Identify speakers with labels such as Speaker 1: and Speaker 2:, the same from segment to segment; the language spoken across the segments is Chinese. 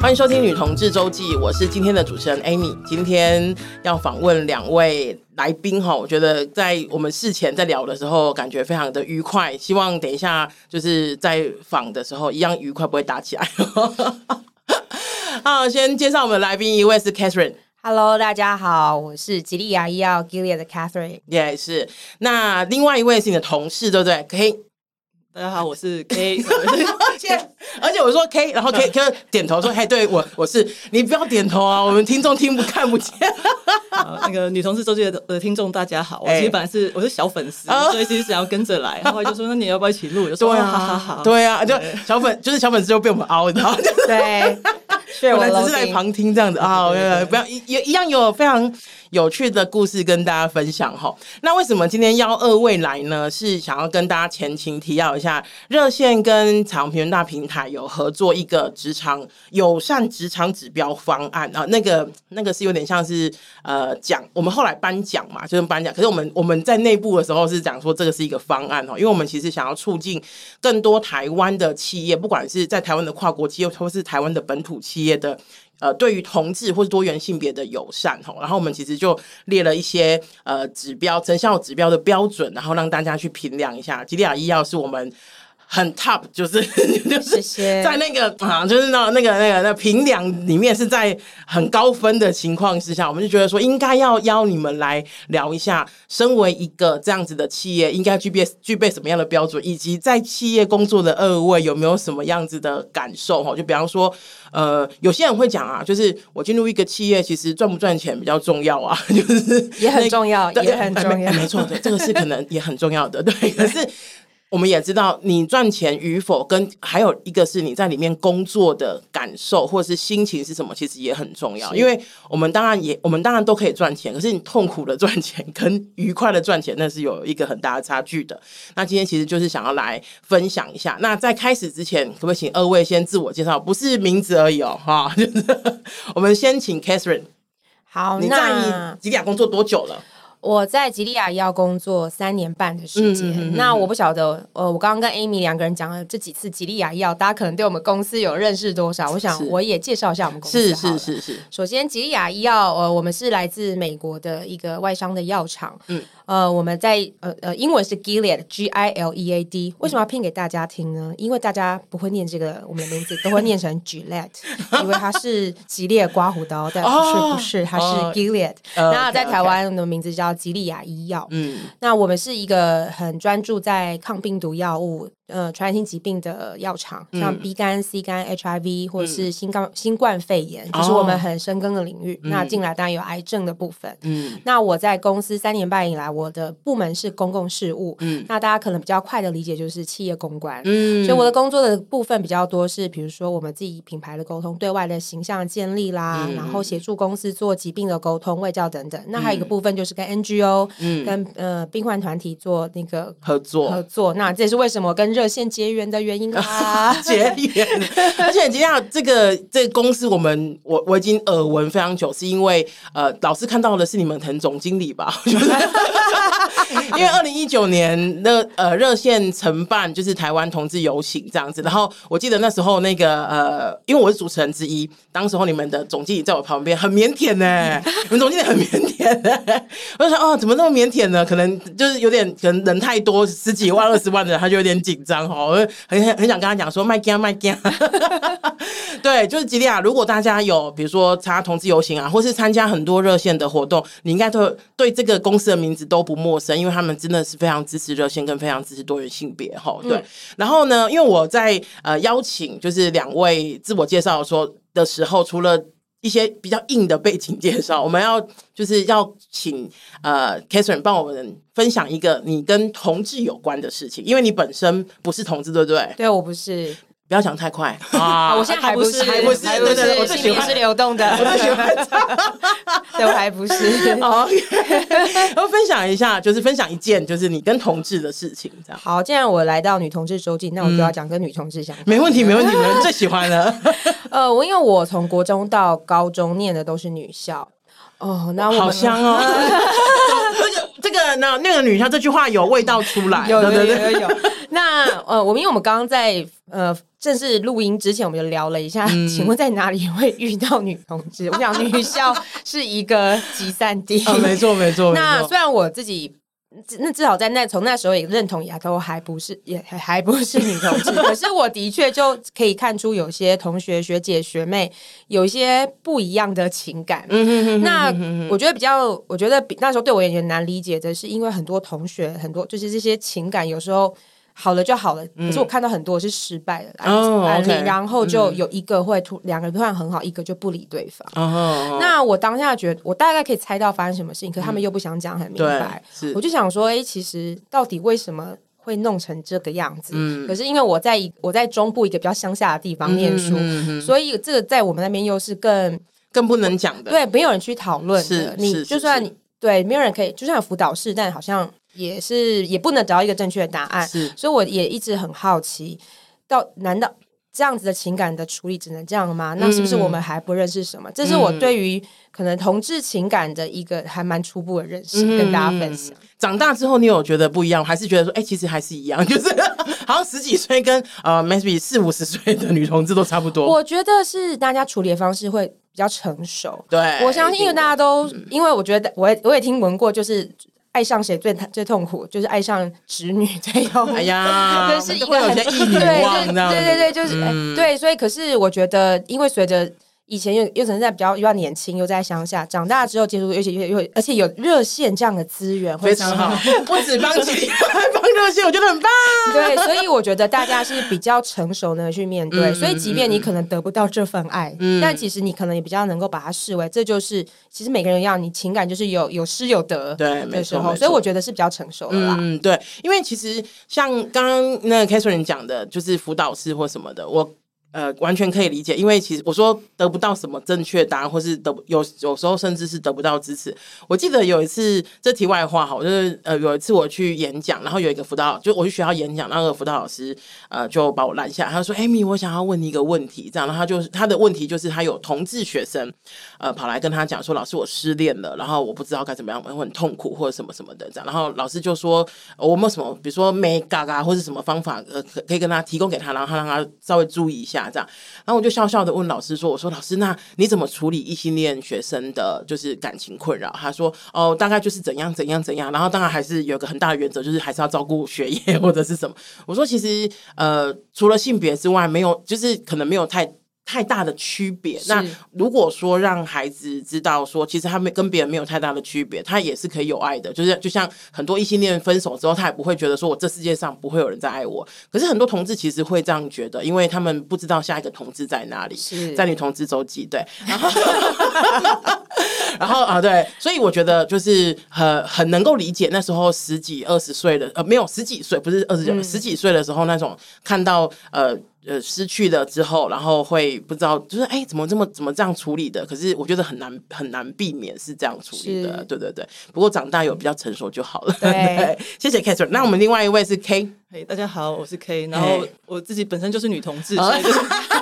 Speaker 1: 欢迎收听《女同志周记》，我是今天的主持人 Amy。今天要访问两位来宾哈，我觉得在我们事前在聊的时候，感觉非常的愉快。希望等一下就是在访的时候一样愉快，不会打起来。好，先介绍我们的来宾，一位是 Catherine。
Speaker 2: Hello，大家好，我是吉利牙医药 Gilead 的 Catherine。
Speaker 1: 也、yeah, 是。那另外一位是你的同事，对不对？？K，
Speaker 3: 大家好，我是 K，
Speaker 1: 而且而且我说 K，然后 K K 点头说：“嘿，对我我是你不要点头啊，我们听众听不看不见。”
Speaker 3: 那个女同事周记的听众大家好，我其实本来是我是小粉丝，欸、所以其实想要跟着来，然后就说：“那你要不要一起录？”就说：“对啊，好好好，
Speaker 1: 对啊，就小粉就是小粉丝就被我们凹，你知道吗？
Speaker 2: 对，
Speaker 1: 我们只是来旁听这样子啊，不要一一样有非常。”有趣的故事跟大家分享哈。那为什么今天邀二位来呢？是想要跟大家前情提要一下，热线跟彩虹平大平台有合作一个职场友善职场指标方案啊。那个那个是有点像是呃讲，我们后来颁奖嘛，就是颁奖。可是我们我们在内部的时候是讲说这个是一个方案哦，因为我们其实想要促进更多台湾的企业，不管是在台湾的跨国企业，或是台湾的本土企业的。呃，对于同志或是多元性别的友善吼，然后我们其实就列了一些呃指标，成效指标的标准，然后让大家去评量一下。吉利亚医药是我们。很 top，就是 就是在那个啊，就是那那个那个那评量里面是在很高分的情况之下，我们就觉得说应该要邀你们来聊一下，身为一个这样子的企业，应该具备具备什么样的标准，以及在企业工作的二位有没有什么样子的感受哈？就比方说，呃，有些人会讲啊，就是我进入一个企业，其实赚不赚钱比较重要啊，就是
Speaker 2: 也很重要，也很重要，
Speaker 1: 没错，对，这个是可能也很重要的，对，可是。我们也知道，你赚钱与否，跟还有一个是你在里面工作的感受或者是心情是什么，其实也很重要。因为我们当然也，我们当然都可以赚钱，可是你痛苦的赚钱跟愉快的赚钱，那是有一个很大的差距的。那今天其实就是想要来分享一下。那在开始之前，可不可以请二位先自我介绍？不是名字而已哦，哈，就是 我们先请 Catherine。
Speaker 2: 好，
Speaker 1: 你在吉利亚工作多久了？
Speaker 2: 我在吉利亚要工作三年半的时间，嗯嗯嗯、那我不晓得，呃，我刚刚跟 Amy 两个人讲了这几次吉利亚药，大家可能对我们公司有认识多少？我想我也介绍一下我们公司。
Speaker 1: 是是是是。
Speaker 2: 首先，吉利亚医药，呃，我们是来自美国的一个外商的药厂。嗯。呃，我们在呃呃，英文是 Gilead，G I L E A D。为什么要拼给大家听呢？因为大家不会念这个我们的名字，都会念成 Gillette，因为它是吉列刮胡刀，但不是，不是，它是 Gilead。那在台湾的名字叫吉利亚医药。嗯，那我们是一个很专注在抗病毒药物。呃，传染性疾病的药厂，像 B 肝、C 肝、HIV，或者是新冠、新冠肺炎，就是我们很深耕的领域。那进来当然有癌症的部分。嗯，那我在公司三年半以来，我的部门是公共事务。嗯，那大家可能比较快的理解就是企业公关。嗯，所以我的工作的部分比较多是，比如说我们自己品牌的沟通、对外的形象建立啦，然后协助公司做疾病的沟通、卫教等等。那还有一个部分就是跟 NGO，嗯，跟呃病患团体做那个
Speaker 1: 合作
Speaker 2: 合作。那这也是为什么跟热线结缘的原因啊，
Speaker 1: 结缘，而且今天这个这个公司，我们我我已经耳闻非常久，是因为呃，老师看到的是你们腾总经理吧？因为二零一九年那呃热线承办就是台湾同志游行这样子，然后我记得那时候那个呃，因为我是主持人之一，当时候你们的总经理在我旁边很腼腆呢，你们总经理很腼腆呢，我就说哦，怎么那么腼腆呢？可能就是有点可能人太多，十几万、二十万的人，他就有点紧张哈。我很很很想跟他讲说，麦惊麦惊，对，就是吉利亚。如果大家有比如说参加同志游行啊，或是参加很多热线的活动，你应该都对这个公司的名字都不陌生，因为他们真的是非常支持热线，跟非常支持多元性别哈。对，嗯、然后呢，因为我在呃邀请就是两位自我介绍说的时候，除了一些比较硬的背景介绍，我们要就是要请呃 Catherine 帮我们分享一个你跟同志有关的事情，因为你本身不是同志，对不对？
Speaker 2: 对，我不是。
Speaker 1: 不要讲太快啊！
Speaker 2: 我现在还不是，还不是，对对，我最喜欢是流动的，我最喜欢。对，我还不是。
Speaker 1: OK，我分享一下，就是分享一件，就是你跟同志的事情，这样。
Speaker 2: 好，既然我来到女同志周记，那我就要讲跟女同志相关。
Speaker 1: 没问题，没问题，没问题，最喜欢的。
Speaker 2: 呃，我因为我从国中到高中念的都是女校。哦，那我
Speaker 1: 好香哦。这个呢那个女校这句话有味道出来，
Speaker 2: 有有有有有。那呃，我们因为我们刚刚在呃正式录音之前，我们就聊了一下，嗯、请问在哪里会遇到女同志？我想女校是一个集散地。
Speaker 1: 哦，没错没错。
Speaker 2: 那虽然我自己。那至少在那从那时候也认同，亚洲还不是，也还不是女同志。可是我的确就可以看出，有些同学、学姐、学妹有一些不一样的情感。那我觉得比较，我觉得比那时候对我也难理解的是，因为很多同学，很多就是这些情感有时候。好了就好了，可是我看到很多是失败的案例，然后就有一个会突两个人突然很好，一个就不理对方。那我当下觉得，我大概可以猜到发生什么事情，可是他们又不想讲很明白。我就想说，哎，其实到底为什么会弄成这个样子？可是因为我在一我在中部一个比较乡下的地方念书，所以这个在我们那边又是更
Speaker 1: 更不能讲的。
Speaker 2: 对，没有人去讨论的。你就算你对，没有人可以，就算有辅导室，但好像。也是也不能找到一个正确的答案，是，所以我也一直很好奇，到难道这样子的情感的处理只能这样吗？那是不是我们还不认识什么？嗯、这是我对于可能同志情感的一个还蛮初步的认识，嗯、跟大家分享。
Speaker 1: 长大之后，你有觉得不一样，还是觉得说，哎、欸，其实还是一样，就是好像十几岁跟呃，maybe 四五十岁的女同志都差不多。
Speaker 2: 我觉得是大家处理的方式会比较成熟。
Speaker 1: 对，
Speaker 2: 我相信，因为大家都，嗯、因为我觉得我也我也听闻过，就是。爱上谁最最痛苦，就是爱上侄女最痛苦。哎呀，就是一个很对对对对，就是、对，所以可是我觉得，因为随着。以前又又可能在比较比较年轻，又在乡下，长大之后接触，而且又又而且有热线这样的资源，
Speaker 1: 非常好，不止帮起，还 帮热线，我觉得很棒。
Speaker 2: 对，所以我觉得大家是比较成熟的去面对，所以即便你可能得不到这份爱，但其实你可能也比较能够把它视为，这就是其实每个人要，你情感就是有有失有得，
Speaker 1: 对，没错。
Speaker 2: 所以我觉得是比较成熟的啦。
Speaker 1: 嗯，对，因为其实像刚刚那个 Catherine 讲的，就是辅导师或什么的，我。呃，完全可以理解，因为其实我说得不到什么正确答案，或是得有有时候甚至是得不到支持。我记得有一次，这题外话哈，我就是呃有一次我去演讲，然后有一个辅导，就我去学校演讲，那个辅导老师呃就把我拦下，他说：“Amy，我想要问你一个问题。”这样，然后他就他的问题就是他有同志学生呃跑来跟他讲说：“老师，我失恋了，然后我不知道该怎么样，我很痛苦或者什么什么的这样。”然后老师就说：“我们有什么，比如说没嘎嘎或者什么方法呃可可以跟他提供给他，然后他让他稍微注意一下。”这样，然后我就笑笑的问老师说：“我说老师，那你怎么处理异性恋学生的就是感情困扰？”他说：“哦，大概就是怎样怎样怎样。”然后当然还是有个很大的原则，就是还是要照顾学业 或者是什么。我说：“其实呃，除了性别之外，没有，就是可能没有太。”太大的区别。那如果说让孩子知道说，其实他们跟别人没有太大的区别，他也是可以有爱的。就是就像很多异性恋分手之后，他也不会觉得说我这世界上不会有人再爱我。可是很多同志其实会这样觉得，因为他们不知道下一个同志在哪里，是在女同志周记。对，然后然后啊，对，所以我觉得就是很很能够理解那时候十几二十岁的呃，没有十几岁，不是二十九，十几岁的时候那种看到呃。呃，失去了之后，然后会不知道，就是哎，怎么这么怎么这样处理的？可是我觉得很难很难避免是这样处理的，对对对。不过长大有比较成熟就好了。对，对，谢谢 Catherine。那我们另外一位是 K，
Speaker 3: 嘿，大家好，我是 K。然后我自己本身就是女同志，所以就是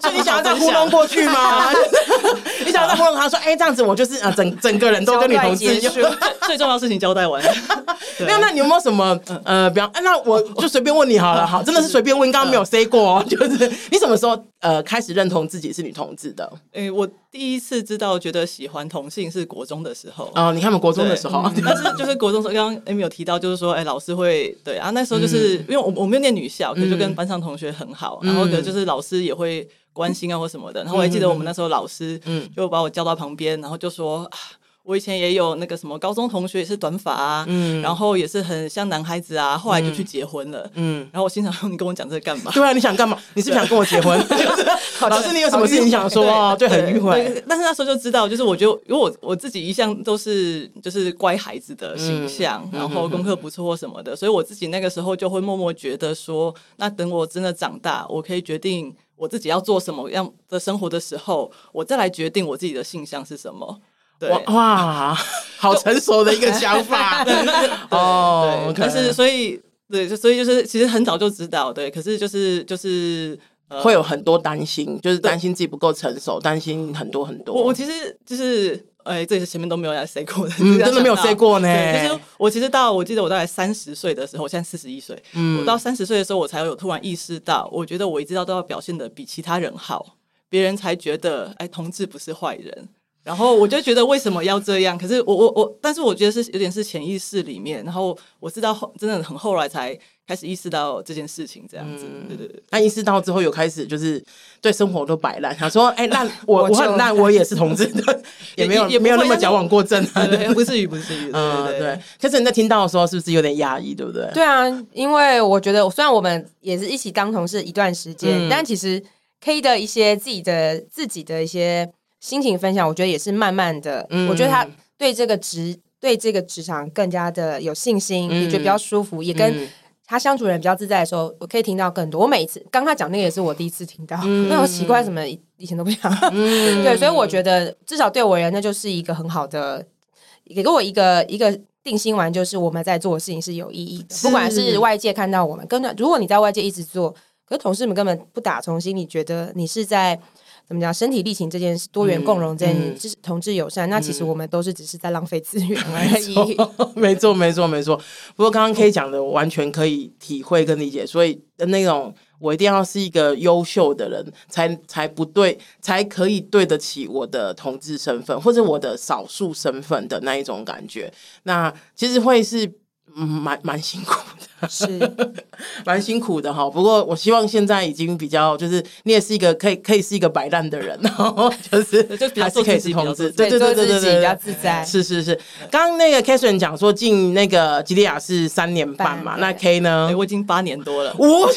Speaker 1: 所以你想要再糊弄过去吗？你想要再糊弄他说，哎，这样子我就是啊，整整个人都跟女同志
Speaker 3: 最重要的事情交代完。
Speaker 1: 那那你有没有什么呃，比方，那我就随便问你好了，好，真的是随便问，刚刚没有 say 过，就是你什么时候呃开始认同自己是女同志的？
Speaker 3: 哎，我第一次知道觉得喜欢同性是国中的时候。
Speaker 1: 哦，你看我们国中的时候，
Speaker 3: 但是就是国中时候，刚刚 Amy 有提到，就是说，哎，老师会对啊，那时候就是因为我我没有念女校，可是就跟班上同学很好，然后可就是老师也会关心啊或什么的，然后我还记得我们那时候老师嗯就把我叫到旁边，然后就说。我以前也有那个什么高中同学也是短发啊，嗯，然后也是很像男孩子啊，后来就去结婚了，嗯，然后我心想说，你跟我讲这个干嘛？
Speaker 1: 对啊，你想干嘛？你是不是想跟我结婚？老师，你有什么事情想说啊？对，很迂回。
Speaker 3: 但是那时候就知道，就是我觉得，因为我我自己一向都是就是乖孩子的形象，然后功课不错或什么的，所以我自己那个时候就会默默觉得说，那等我真的长大，我可以决定我自己要做什么样的生活的时候，我再来决定我自己的性向是什么。对
Speaker 1: 哇，好成熟的一个想法
Speaker 3: 哦。可是所以对，所以就是其实很早就知道，对。可是就是就是
Speaker 1: 会有很多担心，就是担心自己不够成熟，担心很多很多。
Speaker 3: 我我其实就是。哎，这些前面都没有来 say 过的，
Speaker 1: 嗯，真的没有 say 过呢。
Speaker 3: 其实我其实到我记得我大概三十岁的时候，我现在四十一岁，嗯，我到三十岁的时候，我才有突然意识到，我觉得我一直到都要表现的比其他人好，别人才觉得哎，同志不是坏人。然后我就觉得为什么要这样？可是我我我，但是我觉得是有点是潜意识里面。然后我知道后真的很后来才开始意识到这件事情，这样子。嗯、对对对。
Speaker 1: 那意识到之后，有开始就是对生活都摆烂，想说哎，那我 我很烂，我也是同志，也没有也没有那么矫枉过正啊，
Speaker 3: 不至于不至于。嗯，对。
Speaker 1: 可是你在听到的时候，是不是有点压抑？对不对？
Speaker 2: 对啊，因为我觉得虽然我们也是一起当同事一段时间，嗯、但其实 K 的一些自己的自己的一些。心情分享，我觉得也是慢慢的。嗯、我觉得他对这个职对这个职场更加的有信心，嗯、也觉得比较舒服，也跟他相处人比较自在的时候，我可以听到更多。我每一次刚他讲那个也是我第一次听到，嗯、那 我奇怪什么以前都不讲。嗯、对，所以我觉得至少对我而言，那就是一个很好的，给我一个一个定心丸，就是我们在做的事情是有意义的，不管是外界看到我们，跟如果你在外界一直做，可是同事们根本不打从心里觉得你是在。怎么讲？身体力行这件事，多元共融这件事，就是同志友善。嗯、那其实我们都是只是在浪费资源 而已。
Speaker 1: 没错，没错，没错。不过刚刚 K 讲的，我完全可以体会跟理解。所以那种我一定要是一个优秀的人，才才不对，才可以对得起我的同志身份，或者我的少数身份的那一种感觉。那其实会是。嗯，蛮蛮辛苦的，
Speaker 2: 是
Speaker 1: 蛮辛苦的哈。不过我希望现在已经比较，就是你也是一个可以可以是一个摆烂的人，然后就是 就还是可以是同志，
Speaker 2: 对对对对对，比较自在。
Speaker 1: 是是是，刚刚那个 Catherine 讲说进那个吉利亚是三年半嘛，那 K 呢？
Speaker 3: 我已经八年多了。我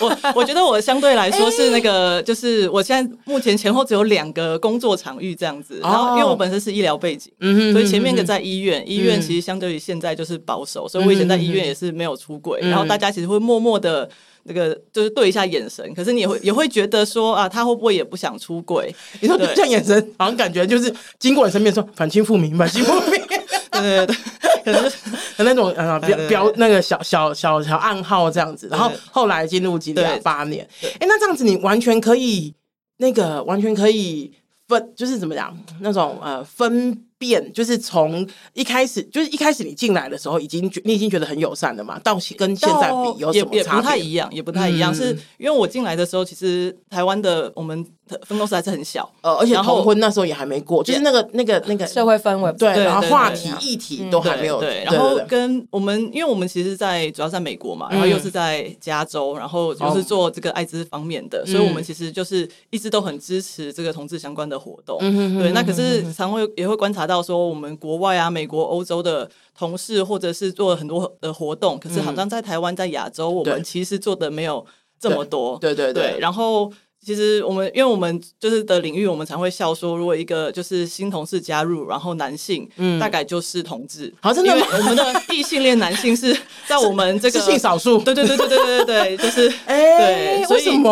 Speaker 3: 我我觉得我相对来说是那个，就是我现在目前前后只有两个工作场域这样子。然后因为我本身是医疗背景，嗯，所以前面一个在医院，医院其实相对于现在就是保守。所以我以前在医院也是没有出柜，嗯、然后大家其实会默默的那个就是对一下眼神，可是你也会 也会觉得说啊，他会不会也不想出轨？
Speaker 1: 你说这样眼神，好像感觉就是经过你身边说反清复明，反清复明，对对对，可能可能那种呃标标那个小小小小暗号这样子，然后后来进入吉利亚八年，哎，那这样子你完全可以那个完全可以分，就是怎么讲那种呃分。变就是从一开始，就是一开始你进来的时候，已经你已经觉得很友善了嘛。到跟现在比有什么差别？
Speaker 3: 也不太一样，也不太一样。是因为我进来的时候，其实台湾的我们分公司还是很小，
Speaker 1: 呃，而且同婚那时候也还没过，就是那个那个那个
Speaker 2: 社会氛围，
Speaker 1: 对，然后话题议题都还没有。
Speaker 3: 对，然后跟我们，因为我们其实，在主要在美国嘛，然后又是在加州，然后就是做这个艾滋方面的，所以我们其实就是一直都很支持这个同志相关的活动。对，那可是常会也会观察到说，我们国外啊，美国、欧洲的同事，或者是做了很多的活动，可是好像在台湾、在亚洲，我们其实做的没有这么多。
Speaker 1: 对对对，
Speaker 3: 然后。其实我们，因为我们就是的领域，我们常会笑说，如果一个就是新同事加入，然后男性，嗯，大概就是同志。
Speaker 1: 好，真的吗？
Speaker 3: 我们的异性恋男性是在我们这 个
Speaker 1: 是性少数。
Speaker 3: 对对对对对对对，就是
Speaker 1: 哎，为什么？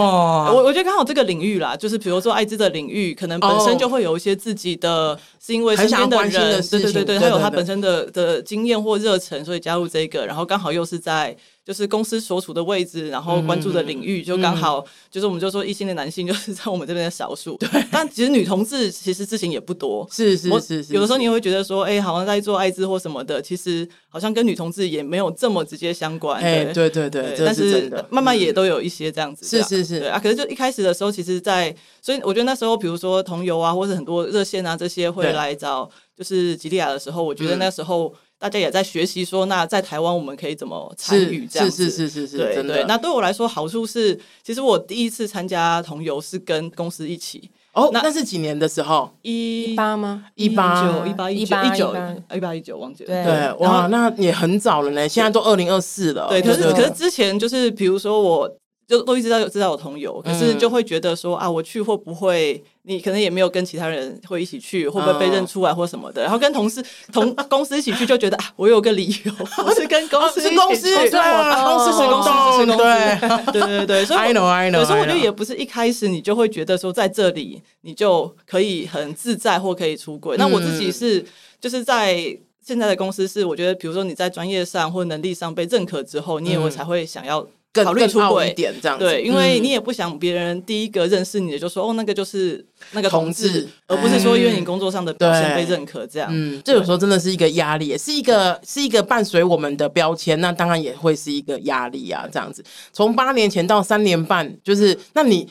Speaker 3: 我我觉得刚好这个领域啦，就是比如说艾滋的领域，可能本身就会有一些自己的，是因为身边的人，对对对对，他有他本身的的经验或热忱，所以加入这个，然后刚好又是在。就是公司所处的位置，然后关注的领域，就刚好就是我们就说异性的男性就是在我们这边的少数。对，但其实女同志其实事情也不多。
Speaker 1: 是是是是，
Speaker 3: 有的时候你会觉得说，哎，好像在做艾滋或什么的，其实好像跟女同志也没有这么直接相关。
Speaker 1: 哎，对对对，但是
Speaker 3: 慢慢也都有一些这样子。
Speaker 1: 是是是，
Speaker 3: 对啊。可是就一开始的时候，其实，在所以我觉得那时候，比如说同游啊，或者很多热线啊这些会来找，就是吉利亚的时候，我觉得那时候。大家也在学习说，那在台湾我们可以怎么参与这样子？
Speaker 1: 是是是是是，
Speaker 3: 对对。那对我来说，好处是，其实我第一次参加同游是跟公司一起。
Speaker 1: 哦，那是几年的时候？
Speaker 2: 一八吗？
Speaker 1: 一八
Speaker 3: 九一八一九一九一八一九，忘记了。
Speaker 1: 对，哇，那也很早了呢。现在都二零二四了。
Speaker 3: 对，可是可是之前就是，比如说我。就都一直在知道有同游，可是就会觉得说啊，我去会不会你可能也没有跟其他人会一起去，会不会被认出来或什么的？然后跟同事同 公司一起去，就觉得啊，我有个理由，我是跟公司
Speaker 1: 公司对，公司是公司是公司，
Speaker 3: 对 对对，所以 I know I know，所以我觉得也不是一开始你就会觉得说在这里你就可以很自在或可以出轨。那我自己是就是在现在的公司是，我觉得比如说你在专业上或能力上被认可之后，你也会才会想要。
Speaker 1: 更
Speaker 3: 考虑出柜
Speaker 1: 一点这样子。
Speaker 3: 对，因为你也不想别人第一个认识你的就说、嗯、哦，那个就是那个同志，同志而不是说因为你工作上的表现被认可这样。
Speaker 1: 嗯，这有时候真的是一个压力，也是一个是一个伴随我们的标签，那当然也会是一个压力啊。这样子，从八年前到三年半，就是那你。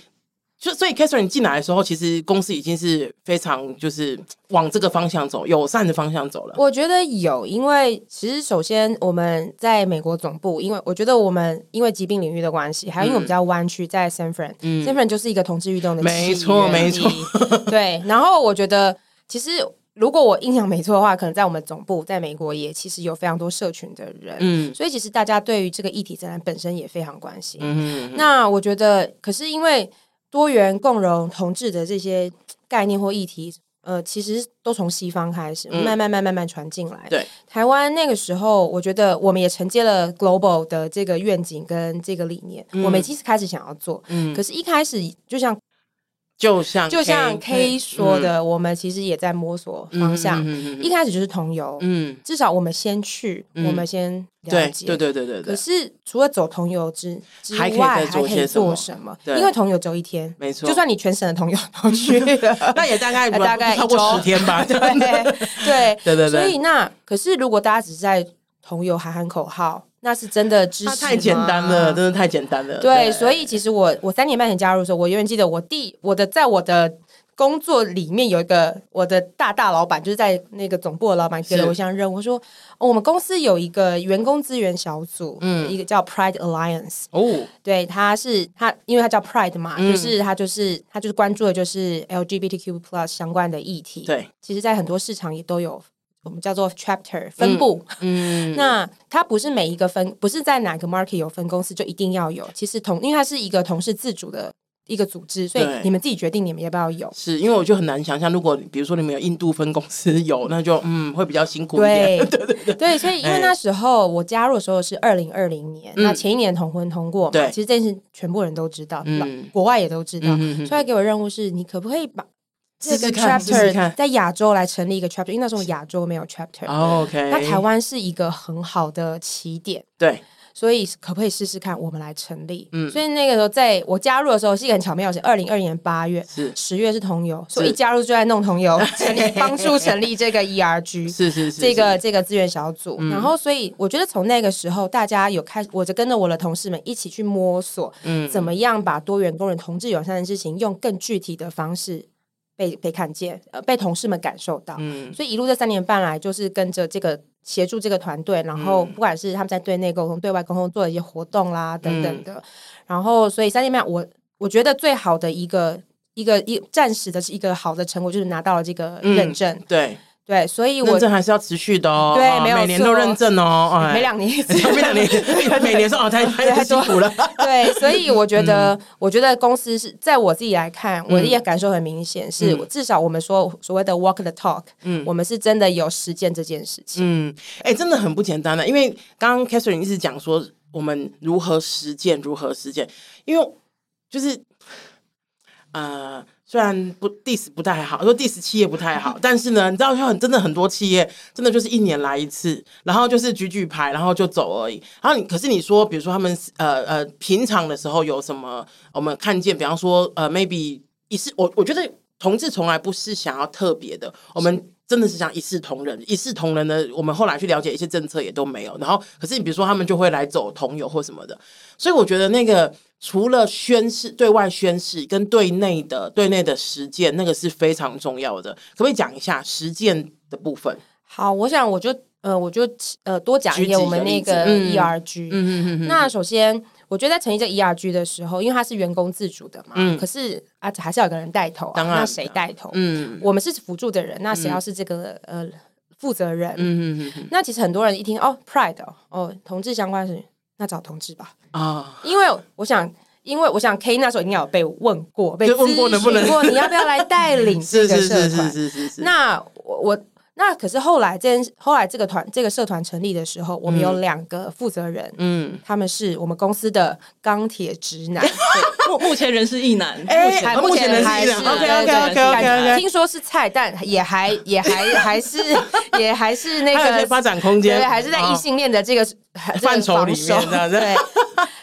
Speaker 1: 就所以，Catherine 你进来的时候，其实公司已经是非常就是往这个方向走，友善的方向走了。
Speaker 2: 我觉得有，因为其实首先我们在美国总部，因为我觉得我们因为疾病领域的关系，还有因为我们在湾区，在 San Fran，嗯，San Fran 就是一个同志运动的
Speaker 1: 没错没错，
Speaker 2: 对。然后我觉得，其实如果我印象没错的话，可能在我们总部在美国也其实有非常多社群的人，嗯，所以其实大家对于这个议题自然本身也非常关心。嗯，那我觉得，可是因为。多元共融同志的这些概念或议题，呃，其实都从西方开始，嗯、慢慢慢慢慢传进来。
Speaker 1: 对，
Speaker 2: 台湾那个时候，我觉得我们也承接了 global 的这个愿景跟这个理念，嗯、我们其实开始想要做，嗯，可是一开始就像。
Speaker 1: 就像
Speaker 2: 就像 K 说的，我们其实也在摸索方向。一开始就是同游，嗯，至少我们先去，我们先了解，
Speaker 1: 对对对对对。
Speaker 2: 可是除了走同游之之外，还可以做什么？因为同游只有一天，没错，就算你全省的同游都去了，
Speaker 1: 那也大概 大概超过十天吧。对对
Speaker 2: 对对对。所以那可是如果大家只是在同游喊喊口号。那是真的支持吗？
Speaker 1: 太简单了，真的太简单了。
Speaker 2: 对，对所以其实我我三年半前加入的时候，我永远记得我第我的在我的工作里面有一个我的大大老板，就是在那个总部的老板给了我一项任务，说、哦、我们公司有一个员工资源小组，嗯，一个叫 Pride Alliance。哦，对，他是他，因为他叫 Pride 嘛，嗯、就是他就是他就是关注的就是 LGBTQ Plus 相关的议题。对，其实，在很多市场也都有。我们叫做 chapter 分部，嗯，嗯 那它不是每一个分，不是在哪个 market 有分公司就一定要有。其实同，因为它是一个同事自主的一个组织，所以你们自己决定你们要不要有。
Speaker 1: 是因为我就很难想象，如果比如说你们有印度分公司有，那就嗯会比较辛苦一点。对 对对对，
Speaker 2: 所以因为那时候我加入的时候是二零二零年，嗯、那前一年同婚通过嘛，对，其实这件事全部人都知道，嗯，国外也都知道，嗯、所以给我任务是，你可不可以把。这个 chapter 在亚洲来成立一个 chapter，因为那时候亚洲没有 chapter。OK，那台湾是一个很好的起点。
Speaker 1: 对，
Speaker 2: 所以可不可以试试看，我们来成立？嗯，所以那个时候在我加入的时候是一个很巧妙的，是二零二零年八月，是十月是同游，所以一加入就在弄同游，成立帮助成立这个 ERG，
Speaker 1: 是是是，
Speaker 2: 这个这个资源小组。然后，所以我觉得从那个时候，大家有开始，我就跟着我的同事们一起去摸索，嗯，怎么样把多元、工人、同志友善的事情用更具体的方式。被被看见，呃，被同事们感受到，嗯，所以一路这三年半来，就是跟着这个协助这个团队，然后不管是他们在对内沟通、对外沟通，做了一些活动啦等等的，嗯、然后所以三年半，我我觉得最好的一个一个一暂时的是一个好的成果，就是拿到了这个认证，
Speaker 1: 嗯、对。
Speaker 2: 对，所以我
Speaker 1: 认证还是要持续的哦。
Speaker 2: 对，没有
Speaker 1: 每年都认证哦。
Speaker 2: 哎 每两年，
Speaker 1: 每两年，每年说哦，太太辛苦了。
Speaker 2: 对，所以我觉得，我觉得公司是在我自己来看，我的感受很明显，是至少我们说所谓的 walk the talk，嗯，我们是真的有实践这件事情。
Speaker 1: 嗯，哎，真的很不简单的，因为刚刚 Catherine 一直讲说我们如何实践，如何实践，因为就是呃。虽然不 diss 不太好，说 diss 企业不太好，但是呢，你知道，就很真的很多企业真的就是一年来一次，然后就是举举牌，然后就走而已。然后你可是你说，比如说他们呃呃平常的时候有什么，我们看见，比方说呃 maybe 一视，我我觉得同志从来不是想要特别的，我们真的是想一视同仁，一视同仁的。我们后来去了解一些政策也都没有。然后可是你比如说他们就会来走同游或什么的，所以我觉得那个。除了宣誓，对外宣誓跟对内的对内的实践，那个是非常重要的。可不可以讲一下实践的部分？
Speaker 2: 好，我想我就呃，我就呃多讲一点我们那个 ERG。嗯嗯嗯。那首先，我觉得在成立这 ERG 的时候，因为它是员工自主的嘛，嗯，可是啊，还是要有个人带头啊。当然，那谁带头？嗯，我们是辅助的人，那谁要是这个呃负责人？嗯嗯嗯。那其实很多人一听哦，Pride 哦，同志相关是。那找同志吧啊，因为我想，因为我想，K 那时候应该有被问过，被问过能不能过，你要不要来带领这个 社团？是是是是。那我我那可是后来这件后来这个团这个社团成立的时候，我们有两个负责人，嗯，他们是我们公司的钢铁直男，
Speaker 3: 目目前人是异男，哎
Speaker 2: 目前人是，OK OK OK OK，听说是菜，但也还 也还还是 也还是那个
Speaker 1: 发展空间，
Speaker 2: 对，还是在异性恋的这个。范畴里面，对。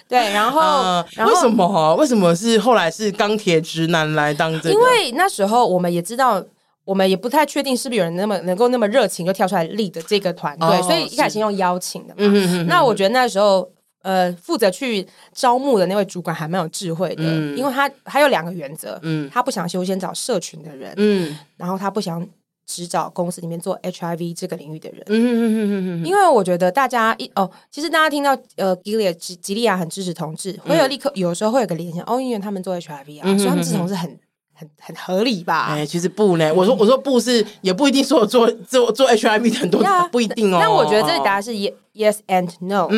Speaker 2: 对，然后，
Speaker 1: 呃、
Speaker 2: 然后
Speaker 1: 为什么？为什么是后来是钢铁直男来当这个？
Speaker 2: 因为那时候我们也知道，我们也不太确定是不是有人那么能够那么热情就跳出来 lead 这个团队，哦、所以一开始先用邀请的嘛。那我觉得那时候。呃，负责去招募的那位主管还蛮有智慧的，嗯、因为他还有两个原则，嗯，他不想优先找社群的人，嗯，然后他不想只找公司里面做 HIV 这个领域的人，嗯嗯嗯嗯嗯，因为我觉得大家一哦，其实大家听到呃，Gilead 吉吉利亚很支持同志，会有立刻有时候会有个联想，哦，因为他们做 HIV 啊，嗯、所以他们支持同志很。很很合理吧？
Speaker 1: 哎、欸，其实不呢。我说我说不是，也不一定说我做做做 HIV 的很多，yeah, 不一定哦。
Speaker 2: 但我觉得这个答案是 yes and no。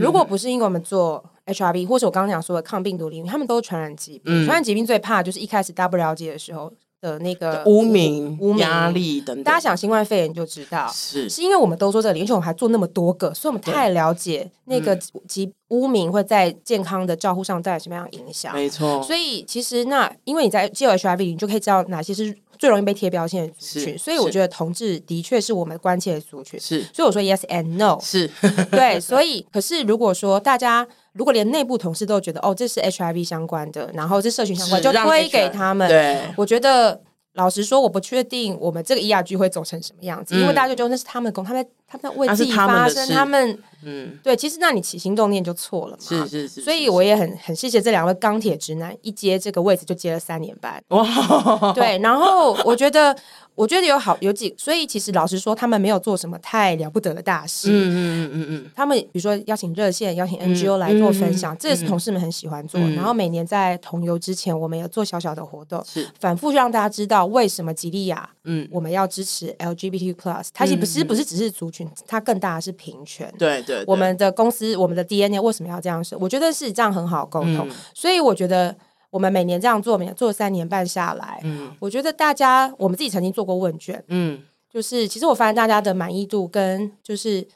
Speaker 2: 如果不是因为我们做 HIV，或是我刚刚讲说的抗病毒领域，他们都是传染疾病。嗯、传染疾病最怕就是一开始大家不了解的时候。的那个
Speaker 1: 污名、污名压力等等，
Speaker 2: 大家想新冠肺炎就知道是是因为我们都做这里，而且我们还做那么多个，所以我们太了解那个及污名会在健康的照护上带来什么样的影响。
Speaker 1: 没错，
Speaker 2: 所以其实那因为你在接受 HIV，你就可以知道哪些是最容易被贴标签的族群。所以我觉得同志的确是我们关切的族群。是，所以我说 yes and no
Speaker 1: 是
Speaker 2: 对。所以可是如果说大家如果连内部同事都觉得哦，这是 HIV 相关的，然后是社群相关，就推给他们。对，我觉得。老实说，我不确定我们这个 ERG 会走成什么样子，嗯、因为大家就觉得那是他们的工，他们他们为自己发声，他们嗯，对，其实那你起心动念就错了嘛，是是是，是，所以我也很很谢谢这两位钢铁直男，一接这个位置就接了三年半，哇，对，然后我觉得。我觉得有好有几，所以其实老实说，他们没有做什么太了不得的大事。嗯嗯嗯嗯，他们比如说邀请热线、邀请 NGO 来做分享，这也是同事们很喜欢做。然后每年在同游之前，我们有做小小的活动，是。反复让大家知道为什么吉利亚，嗯，我们要支持 LGBT plus。它其实不是不是只是族群，它更大的是平权。对对，我们的公司，我们的 DNA 为什么要这样设？我觉得是这样很好沟通。所以我觉得。我们每年这样做，每年做三年半下来，嗯，我觉得大家，我们自己曾经做过问卷，嗯，就是其实我发现大家的满意度跟就是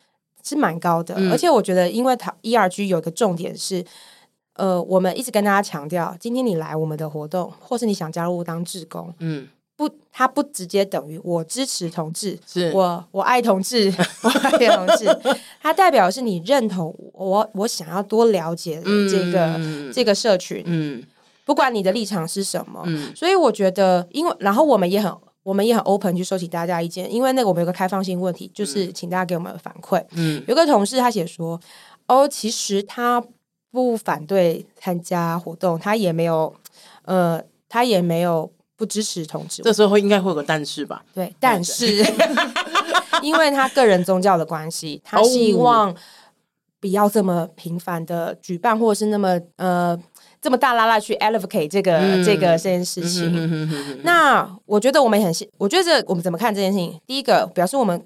Speaker 2: 是蛮高的，嗯、而且我觉得，因为它 ERG 有一个重点是，呃，我们一直跟大家强调，今天你来我们的活动，或是你想加入当志工，嗯，不，它不直接等于我支持同志，是我我爱同志，我爱同志，它代表的是你认同我，我想要多了解这个、嗯、这个社群，嗯。不管你的立场是什么，嗯，所以我觉得，因为然后我们也很，我们也很 open 去收集大家意见，因为那个我们有个开放性问题，就是请大家给我们反馈。嗯，有个同事他写说，哦，其实他不反对参加活动，他也没有，呃，他也没有不支持同志。
Speaker 1: 这时候会应该会有个但是吧？
Speaker 2: 对，但是 因为他个人宗教的关系，他希望不要这么频繁的举办，或者是那么呃。这么大拉拉去 elevate 这个、嗯、这个这件事情，嗯、哼哼哼哼，那我觉得我们也很，我觉得我们怎么看这件事情？第一个表示我们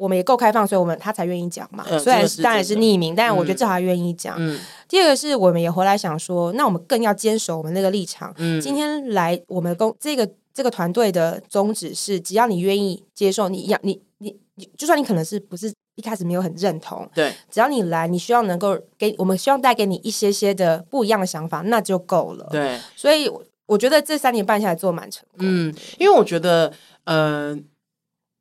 Speaker 2: 我们也够开放，所以我们他才愿意讲嘛。嗯、虽然当然是匿名，但我觉得至少他愿意讲。嗯、第二个是我们也回来想说，那我们更要坚守我们那个立场。嗯、今天来我们公这个这个团队的宗旨是，只要你愿意接受，你要你你你，就算你可能是不是。一开始没有很认同，对，只要你来，你希望能够给我们，希望带给你一些些的不一样的想法，那就够了。对，所以我觉得这三年半下来做蛮成功。
Speaker 1: 嗯，因为我觉得，呃，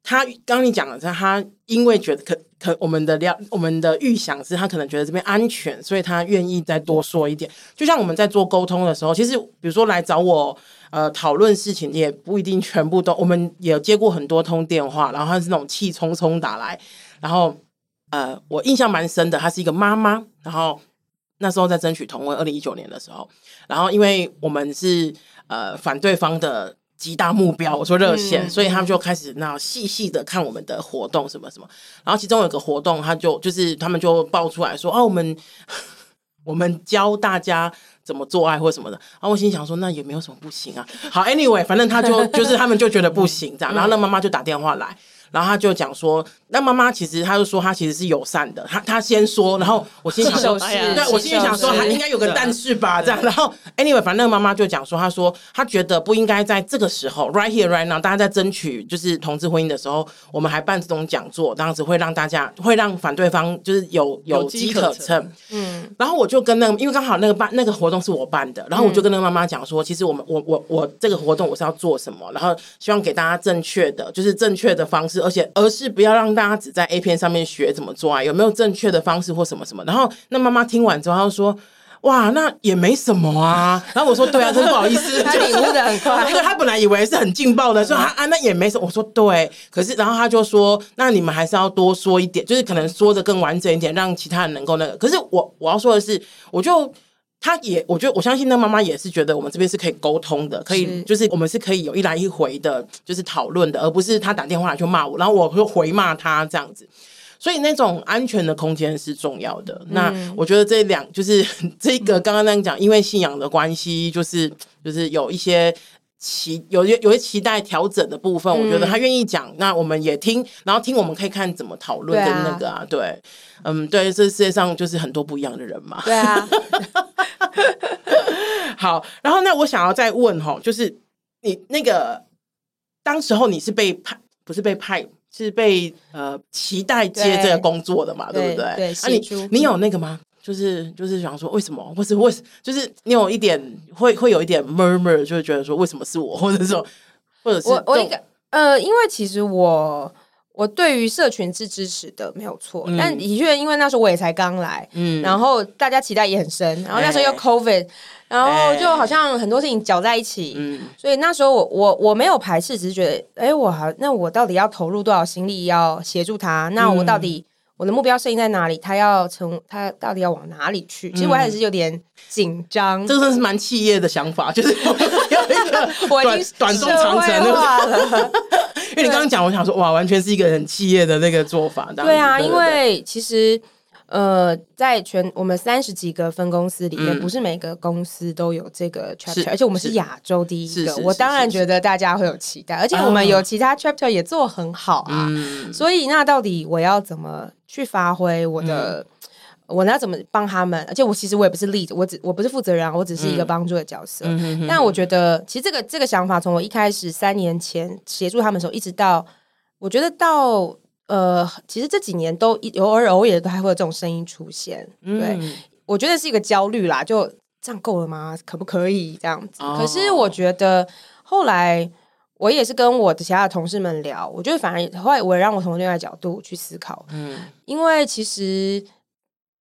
Speaker 1: 他刚你讲了，他因为觉得可可我们的料，我们的预想是他可能觉得这边安全，所以他愿意再多说一点。就像我们在做沟通的时候，其实比如说来找我呃讨论事情，也不一定全部都，我们也接过很多通电话，然后他是那种气冲冲打来。然后，呃，我印象蛮深的，她是一个妈妈。然后那时候在争取同婚，二零一九年的时候。然后因为我们是呃反对方的极大目标，我说热线，嗯、所以他们就开始那细细的看我们的活动什么什么。然后其中有个活动，他就就是他们就爆出来说，哦，我们我们教大家怎么做爱或什么的。然后我心想说，那也没有什么不行啊。好，anyway，反正他就就是他们就觉得不行这样。然后那妈妈就打电话来。然后他就讲说，那妈妈其实他就说他其实是友善的，他他先说，然后我心想说，对我心里想说还应该有个但是吧，这样。然后 anyway，反正那个妈妈就讲说，他说他觉得不应该在这个时候，right here right now，大家在争取就是同志婚姻的时候，我们还办这种讲座，这样子会让大家会让反对方就是有有机可乘。嗯。然后我就跟那个，因为刚好那个办那个活动是我办的，然后我就跟那个妈妈讲说，其实我们我我我这个活动我是要做什么，然后希望给大家正确的，就是正确的方式。而且，而是不要让大家只在 A 片上面学怎么做啊，有没有正确的方式或什么什么？然后那妈妈听完之后，她就说：“哇，那也没什么啊。然后我说对啊，真不好意思，
Speaker 2: 他领悟的很快。
Speaker 1: 对，他本来以为是很劲爆的，说啊啊，那也没什么。我说对，可是然后他就说，那你们还是要多说一点，就是可能说的更完整一点，让其他人能够那个。可是我我要说的是，我就他也，我觉得我相信那妈妈也是觉得我们这边是可以沟通的，可以是就是我们是可以有一来一回的，就是讨论的，而不是他打电话来就骂我，然后我会回骂他这样子。所以那种安全的空间是重要的。嗯、那我觉得这两就是 这个刚刚那样讲，因为信仰的关系，就是就是有一些期有些有些期待调整的部分。嗯、我觉得他愿意讲，那我们也听，然后听我们可以看怎么讨论跟那个啊，对，啊对，嗯，对，这世界上就是很多不一样的人嘛。
Speaker 2: 对啊。
Speaker 1: 好，然后那我想要再问哈，就是你那个当时候你是被派，不是被派？是被呃期待接这个工作的嘛，对，对不对？
Speaker 2: 对，
Speaker 1: 啊，你你有那个吗？就是就是想说为什么，或是为就是你有一点会会有一点 murmur，就会觉得说为什么是我，或者说或者是
Speaker 2: 我我一个呃，因为其实我我对于社群是支持的，没有错。嗯、但的确，因为那时候我也才刚来，嗯，然后大家期待也很深，然后那时候又 COVID。欸然后就好像很多事情搅在一起，嗯，所以那时候我我我没有排斥，只是觉得，哎，我好，那我到底要投入多少心力要协助他？那我到底我的目标设定在哪里？他要从他到底要往哪里去？其实我还是有点紧张。
Speaker 1: 这个算是蛮企业的想法，就是有一个 我已经短中长程的了。因为你刚刚讲，我想说，哇，完全是一个很企业的那个做法。
Speaker 2: 对啊，因为其实。呃，在全我们三十几个分公司里面，嗯、不是每个公司都有这个 chapter，而且我们是亚洲第一个。我当然觉得大家会有期待，而且我们有其他 chapter 也做很好啊。嗯、所以那到底我要怎么去发挥我的？嗯、我那怎么帮他们？而且我其实我也不是 lead，我只我不是负责人，我只是一个帮助的角色。嗯、但我觉得，其实这个这个想法，从我一开始三年前协助他们的时候，一直到我觉得到。呃，其实这几年都有偶尔偶尔都还会有这种声音出现，嗯、对，我觉得是一个焦虑啦，就这样够了吗？可不可以这样子？哦、可是我觉得后来我也是跟我的其他的同事们聊，我觉得反而后来我也让我从另外角度去思考，嗯，因为其实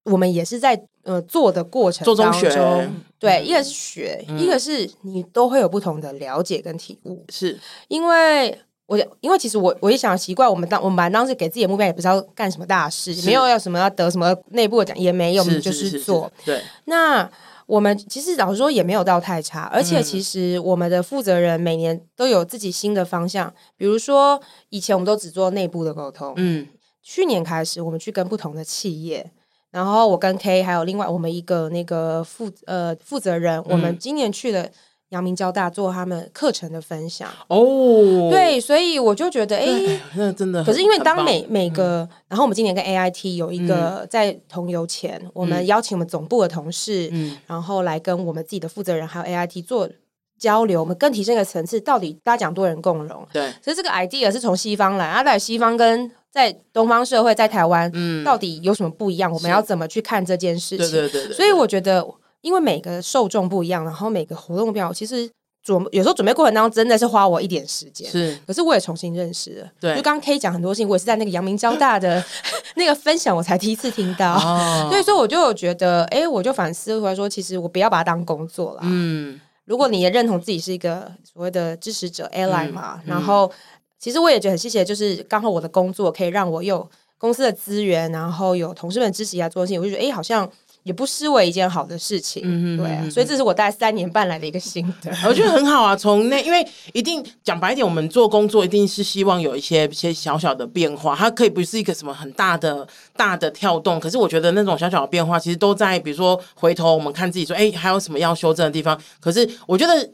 Speaker 2: 我们也是在呃做的过程当中，做中。学对，一个是学，嗯、一个是你都会有不同的了解跟体悟，
Speaker 1: 是。
Speaker 2: 因为。我因为其实我我也想奇怪，我们当我们班当时给自己的目标也不知道干什么大事，是没有要什么要得什么内部的奖，也没有，我们就是做。
Speaker 1: 对，
Speaker 2: 那我们其实老实说也没有到太差，而且其实我们的负责人每年都有自己新的方向，比如说以前我们都只做内部的沟通，嗯，去年开始我们去跟不同的企业，然后我跟 K 还有另外我们一个那个负呃负责人，我们今年去了。阳明交大做他们课程的分享哦，对，所以我就觉得，哎，
Speaker 1: 那真的。
Speaker 2: 可是因为当每每个，然后我们今年跟 AIT 有一个在同游前，我们邀请我们总部的同事，然后来跟我们自己的负责人还有 AIT 做交流，我们更提升一个层次，到底大家讲多人共融。
Speaker 1: 对，
Speaker 2: 所以这个 idea 是从西方来，啊，在西方跟在东方社会，在台湾，嗯，到底有什么不一样？我们要怎么去看这件事情？对对对。所以我觉得。因为每个受众不一样，然后每个活动标，其实准有时候准备过程当中真的是花我一点时间。
Speaker 1: 是，可
Speaker 2: 是我也重新认识了。
Speaker 1: 对，
Speaker 2: 就刚刚可以讲很多事情，我也是在那个阳明交大的 那个分享，我才第一次听到。哦，所以说我就觉得，哎，我就反思回来说，其实我不要把它当工作了。嗯，如果你也认同自己是一个所谓的支持者 ally 嘛，然后其实我也觉得很谢谢，就是刚好我的工作可以让我有公司的资源，然后有同事们支持一下做事情，我就觉得，哎，好像。也不失为一件好的事情，嗯、哼对啊，所以这是我大概三年半来的一个心得，
Speaker 1: 我觉得很好啊。从那，因为一定讲白一点，我们做工作一定是希望有一些一些小小的变化，它可以不是一个什么很大的大的跳动，可是我觉得那种小小的变化，其实都在比如说回头我们看自己说，哎，还有什么要修正的地方？可是我觉得。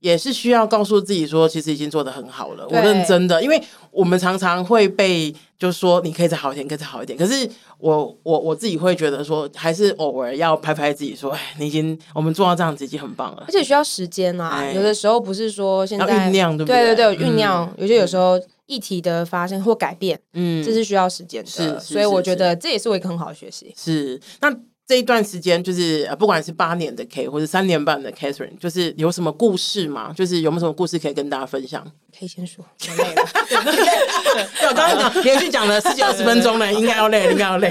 Speaker 1: 也是需要告诉自己说，其实已经做得很好了。我认真的，因为我们常常会被就说你可以再好一点，可以再好一点。可是我我我自己会觉得说，还是偶尔要拍拍自己说，哎，你已经我们做到这样子已经很棒了。
Speaker 2: 而且需要时间啊，哎、有的时候不是说现在
Speaker 1: 酝酿，对不
Speaker 2: 对？对酝酿。嗯、有些有时候议题的发生或改变，嗯，这是需要时间的。是，是，是，是，所以我觉得这也是我一个很好的学习。
Speaker 1: 是，那。这一段时间，就是呃，不管是八年的 K 或者三年半的 Catherine，就是有什么故事吗？就是有没有什么故事可以跟大家分享？
Speaker 2: 可以先说，累了。
Speaker 1: 我刚刚讲连续讲了十几二十分钟了，应该要累，应该要累。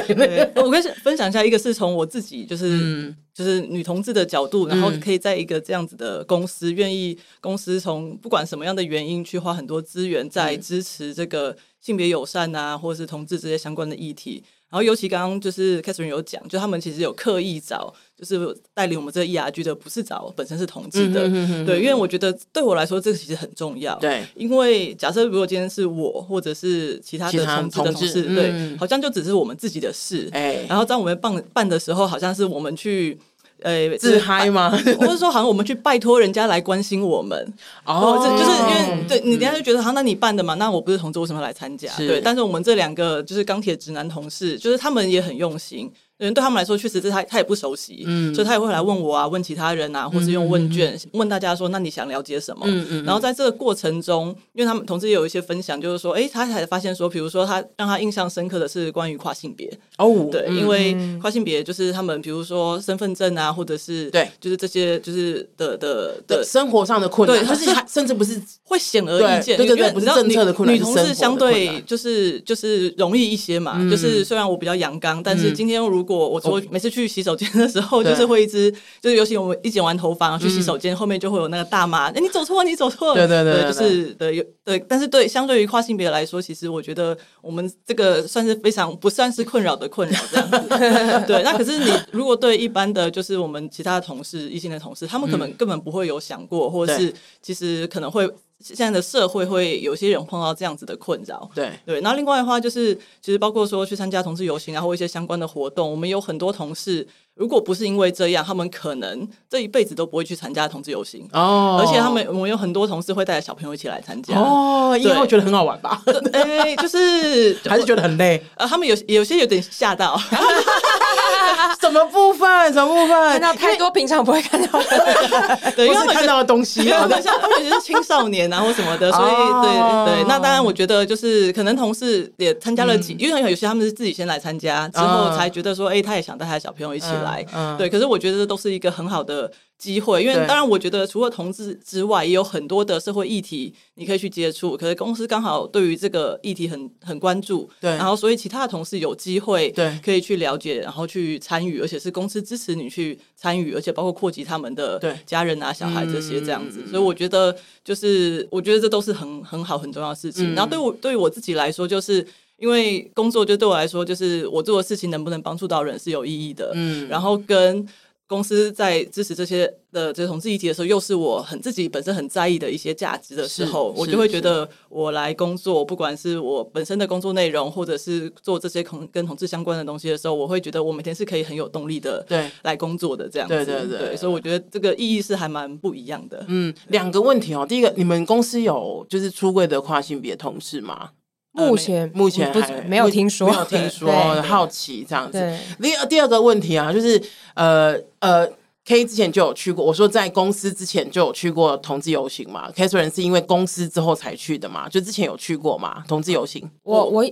Speaker 3: 我跟分享一下，一个是从我自己，就是、嗯、就是女同志的角度，然后可以在一个这样子的公司，愿、嗯、意公司从不管什么样的原因去花很多资源在支持这个性别友善啊，或者是同志这些相关的议题。然后，尤其刚刚就是 Catherine 有讲，就他们其实有刻意找，就是带领我们这个 ERG 的，不是找本身是同志的，嗯、哼哼哼对，因为我觉得对我来说，这个其实很重要。对，因为假设如果今天是我，或者是其他的同志的同事，对、嗯，好像就只是我们自己的事。哎，然后当我们办办的时候，好像是我们去。呃，自嗨吗？或者说，好像我们去拜托人家来关心我们哦，这就是因为对你，等下就觉得，好，那你办的嘛，那我不是同志，为什么要来参加？对，但是我们这两个就是钢铁直男同事，就是他们也很用心。人对他们来说，确实是他他也不熟悉，嗯，所以他也会来问我啊，问其他人啊，或是用问卷、嗯、问大家说，那你想了解什么？嗯嗯。然后在这个过程中，因为他们同时也有一些分享，就是说，哎、欸，他才发现说，比如说他让他印象深刻的是关于跨性别哦，对，因为跨性别就是他们比如说身份证啊，或者是对，就是这些就是的的的
Speaker 1: 生活上的困难，对，就是甚至不是 会显而易见，对对对，不是政策的困难，
Speaker 3: 女同志相对就是就是容易一些嘛，嗯、就是虽然我比较阳刚，但是今天如如果我说每次去洗手间的时候，就是会一直就是尤其我们一剪完头发去洗手间，后面就会有那个大妈，哎，你走错了，你走错。了，
Speaker 1: 对对对，对，
Speaker 3: 就是对。有对，但是对相对于跨性别来说，其实我觉得我们这个算是非常不算是困扰的困扰这样子。对，那可是你如果对一般的就是我们其他的同事、异性的同事，他们可能根本不会有想过，或者是其实可能会。现在的社会会有些人碰到这样子的困扰，对对。然后另外的话就是，其实包括说去参加同志游行啊，或一些相关的活动，我们有很多同事，如果不是因为这样，他们可能这一辈子都不会去参加同志游行哦。而且他们我们有很多同事会带着小朋友一起来参加
Speaker 1: 哦，因为会觉得很好玩吧？
Speaker 3: 哎，就是
Speaker 1: 还是觉得很累
Speaker 3: 啊。他们有有些有点吓到。
Speaker 1: 什么部分？什么部分？
Speaker 2: 看到太多平常不会看到的，
Speaker 1: 对，因为 看到的东西，
Speaker 3: 好像他们也是青少年啊或什么的，所以对对。那当然，我觉得就是可能同事也参加了几，因为有些他们是自己先来参加，之后才觉得说，哎，他也想带他的小朋友一起来，对。可是我觉得这都是一个很好的机会，因为当然，我觉得除了同志之外，也有很多的社会议题你可以去接触。可是公司刚好对于这个议题很很关注，对，然后所以其他的同事有机会对可以去了解，然后去参与，而且是公司支持你去参与，而且包括扩及他们的家人啊、小孩这些这样子。所以我觉得就是我觉得这都是很很好很重要的事情。然后对我对于我自己来说，就是因为工作就对我来说，就是我做的事情能不能帮助到人是有意义的。嗯，然后跟。公司在支持这些的这些同志议题的时候，又是我很自己本身很在意的一些价值的时候，我就会觉得我来工作，不管是我本身的工作内容，或者是做这些同跟同志相关的东西的时候，我会觉得我每天是可以很有动力的，对，来工作的这样子。对对对，对，所以我觉得这个意义是还蛮不一样的。嗯，
Speaker 1: 两个问题哦，第一个，你们公司有就是出柜的跨性别同事吗？
Speaker 2: 目前
Speaker 1: 目前还
Speaker 2: 没有听说，
Speaker 1: 没有听说，好奇这样子。第二第二个问题啊，就是呃呃，K 之前就有去过，我说在公司之前就有去过同志游行嘛 katherine 是因为公司之后才去的嘛，就之前有去过嘛，同志游行。
Speaker 2: 我我。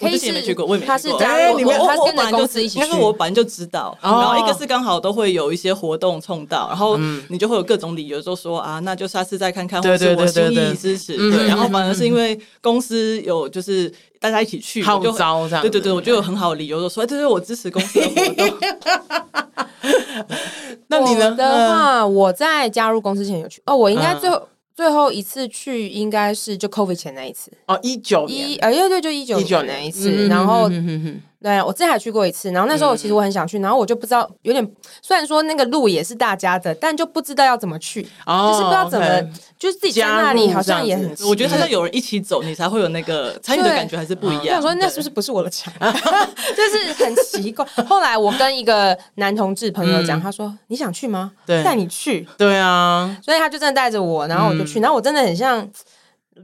Speaker 3: 我之前没去过，我也没去过。
Speaker 2: 他是加入，我我
Speaker 3: 本来就自己，因为我本来就知道。然后一个是刚好都会有一些活动冲到，然后你就会有各种理由，就说啊，那就下次再看看，或者我心意支持。对，然后反而是因为公司有就是大家一起去
Speaker 1: 号召这样，
Speaker 3: 对对对，我就有很好的理由，就说这是，我支持公司的活动。
Speaker 1: 那你呢？
Speaker 2: 的话，我在加入公司前有去哦，我应该最后。最后一次去应该是就 COVID 前那一次。
Speaker 1: 哦，一九年，
Speaker 2: 一呃，对对，就一九年那一次，然后。对，我之前还去过一次，然后那时候其实我很想去，然后我就不知道，有点虽然说那个路也是大家的，但就不知道要怎么去，就是不知道怎么，就是自己在那里好像也很，
Speaker 3: 我觉得好像有人一起走，你才会有那个 参与的感觉，还是不一样。
Speaker 2: 我说那是不是不是我的强？就是很奇怪。后来我跟一个男同志朋友讲，他说你想去吗？带你去。
Speaker 1: 对啊，
Speaker 2: 所以他就真的带着我，然后我就去，然后我真的很像。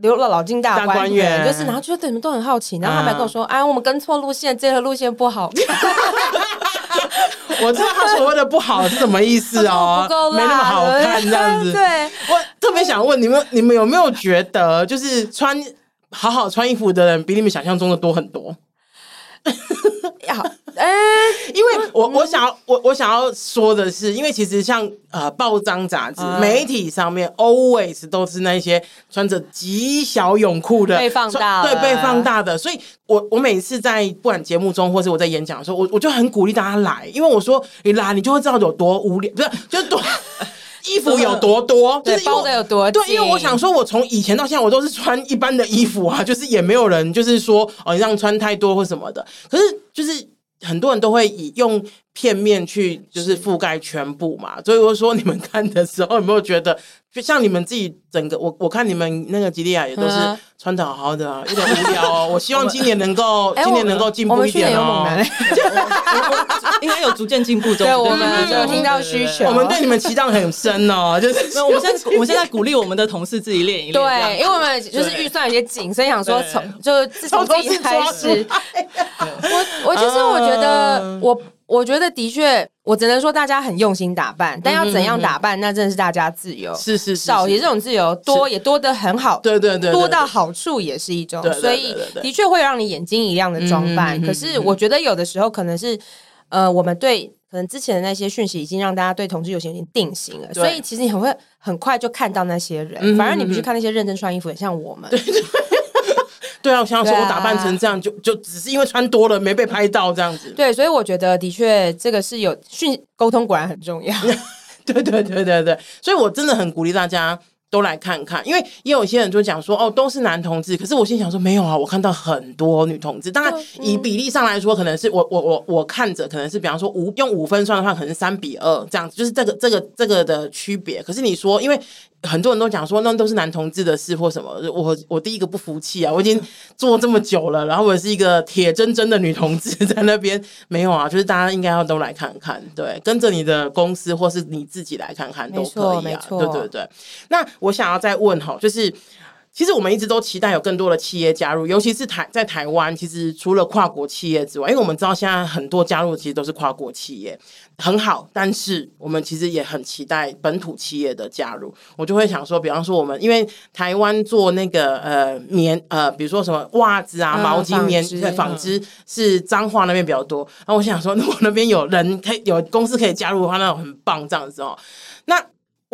Speaker 2: 留了老金大观园，就是然后觉得对你们都很好奇，然后他们还跟我说：“哎，我们跟错路线，这条路线不好。”
Speaker 1: 我知道他所谓的不好是什么意思哦，没那么好看这样子。
Speaker 2: 对，
Speaker 1: 我特别想问你们，你们有没有觉得，就是穿好好穿衣服的人比你们想象中的多很多？
Speaker 2: 好，哎，
Speaker 1: 因为我我想要我我想要说的是，因为其实像呃报章杂志媒体上面 always 都是那些穿着极小泳裤的
Speaker 2: 被放大，
Speaker 1: 对，被放大的，所以我我每次在不管节目中或是我在演讲的时候，我我就很鼓励大家来，因为我说你来，你就会知道有多无聊，不是就是多。衣服有多多，就是
Speaker 2: 包的有多
Speaker 1: 对，因为我想说，我从以前到现在，我都是穿一般的衣服啊，就是也没有人就是说哦，你这样穿太多或什么的。可是就是很多人都会以用片面去就是覆盖全部嘛，所以我说你们看的时候有没有觉得？就像你们自己整个，我我看你们那个吉利亚也都是穿的好好的啊，有点无聊哦。我希望今年能够，今年能够进步一点哦。
Speaker 3: 应该有逐渐进步中。
Speaker 2: 对，我们有听到需求。
Speaker 1: 我们对你们期待很深哦，就是
Speaker 3: 我们现在我们现在鼓励我们的同事自己练一练。
Speaker 2: 对，因为我们就是预算有些紧，所以想说从就自从自己开始。我我其实我觉得我。我觉得的确，我只能说大家很用心打扮，但要怎样打扮，那真的是大家自由。
Speaker 1: 是是
Speaker 2: 少也这种自由，多也多得很好。
Speaker 1: 对对对，
Speaker 2: 多到好处也是一种。所以的确会让你眼睛一亮的装扮。可是我觉得有的时候可能是，呃，我们对可能之前的那些讯息已经让大家对同志游行有点定型了，所以其实你很会很快就看到那些人，反而你不去看那些认真穿衣服，很像我们。
Speaker 1: 对啊，我想说，我打扮成这样，啊、就就只是因为穿多了没被拍到这样子。
Speaker 2: 对，所以我觉得的确这个是有讯沟通，果然很重要。
Speaker 1: 对对对对对，所以我真的很鼓励大家都来看看，因为也有些人就讲说，哦，都是男同志，可是我心想说，没有啊，我看到很多女同志。当然，以比例上来说，可能是我我我我看着可能是，比方说五用五分算的话，可能是三比二这样子，就是这个这个这个的区别。可是你说，因为。很多人都讲说，那都是男同志的事或什么。我我第一个不服气啊！我已经做这么久了，然后我是一个铁铮铮的女同志，在那边没有啊。就是大家应该要都来看看，对，跟着你的公司或是你自己来看看都可以啊。对对对。那我想要再问哈，就是。其实我们一直都期待有更多的企业加入，尤其是台在台湾，其实除了跨国企业之外，因为我们知道现在很多加入其实都是跨国企业，很好。但是我们其实也很期待本土企业的加入。我就会想说，比方说我们因为台湾做那个呃棉呃，比如说什么袜子啊、毛巾、棉对纺织是彰化那边比较多。然后我想说，如果那边有人可以有公司可以加入的话，那种很棒这样子哦。那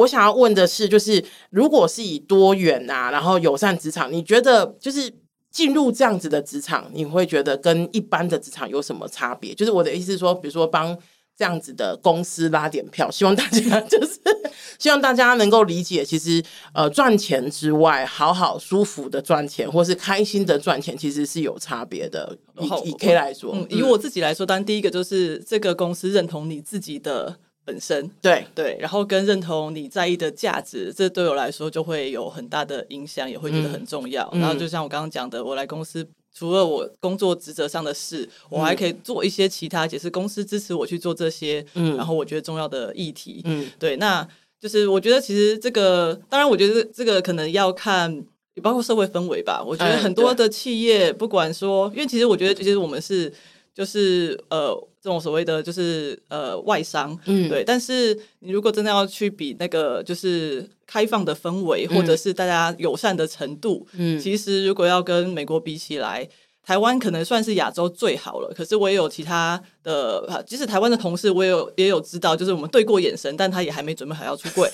Speaker 1: 我想要问的是，就是如果是以多元啊，然后友善职场，你觉得就是进入这样子的职场，你会觉得跟一般的职场有什么差别？就是我的意思是说，比如说帮这样子的公司拉点票，希望大家 就是希望大家能够理解，其实呃赚钱之外，好好舒服的赚钱，或是开心的赚钱，其实是有差别的。以以 K 来说，
Speaker 3: 嗯，以我自己来说，当然第一个就是这个公司认同你自己的。本身对对，然后跟认同你在意的价值，这对我来说就会有很大的影响，也会觉得很重要。嗯、然后就像我刚刚讲的，我来公司除了我工作职责上的事，嗯、我还可以做一些其他，也是公司支持我去做这些。嗯，然后我觉得重要的议题，嗯，对，那就是我觉得其实这个，当然我觉得这个可能要看，也包括社会氛围吧。我觉得很多的企业，不管说，因为其实我觉得，其实我们是就是呃。这种所谓的就是呃外商，嗯，对。但是你如果真的要去比那个就是开放的氛围，或者是大家友善的程度，嗯，其实如果要跟美国比起来。台湾可能算是亚洲最好了，可是我也有其他的，即使台湾的同事，我也有也有知道，就是我们对过眼神，但他也还没准备好要出柜，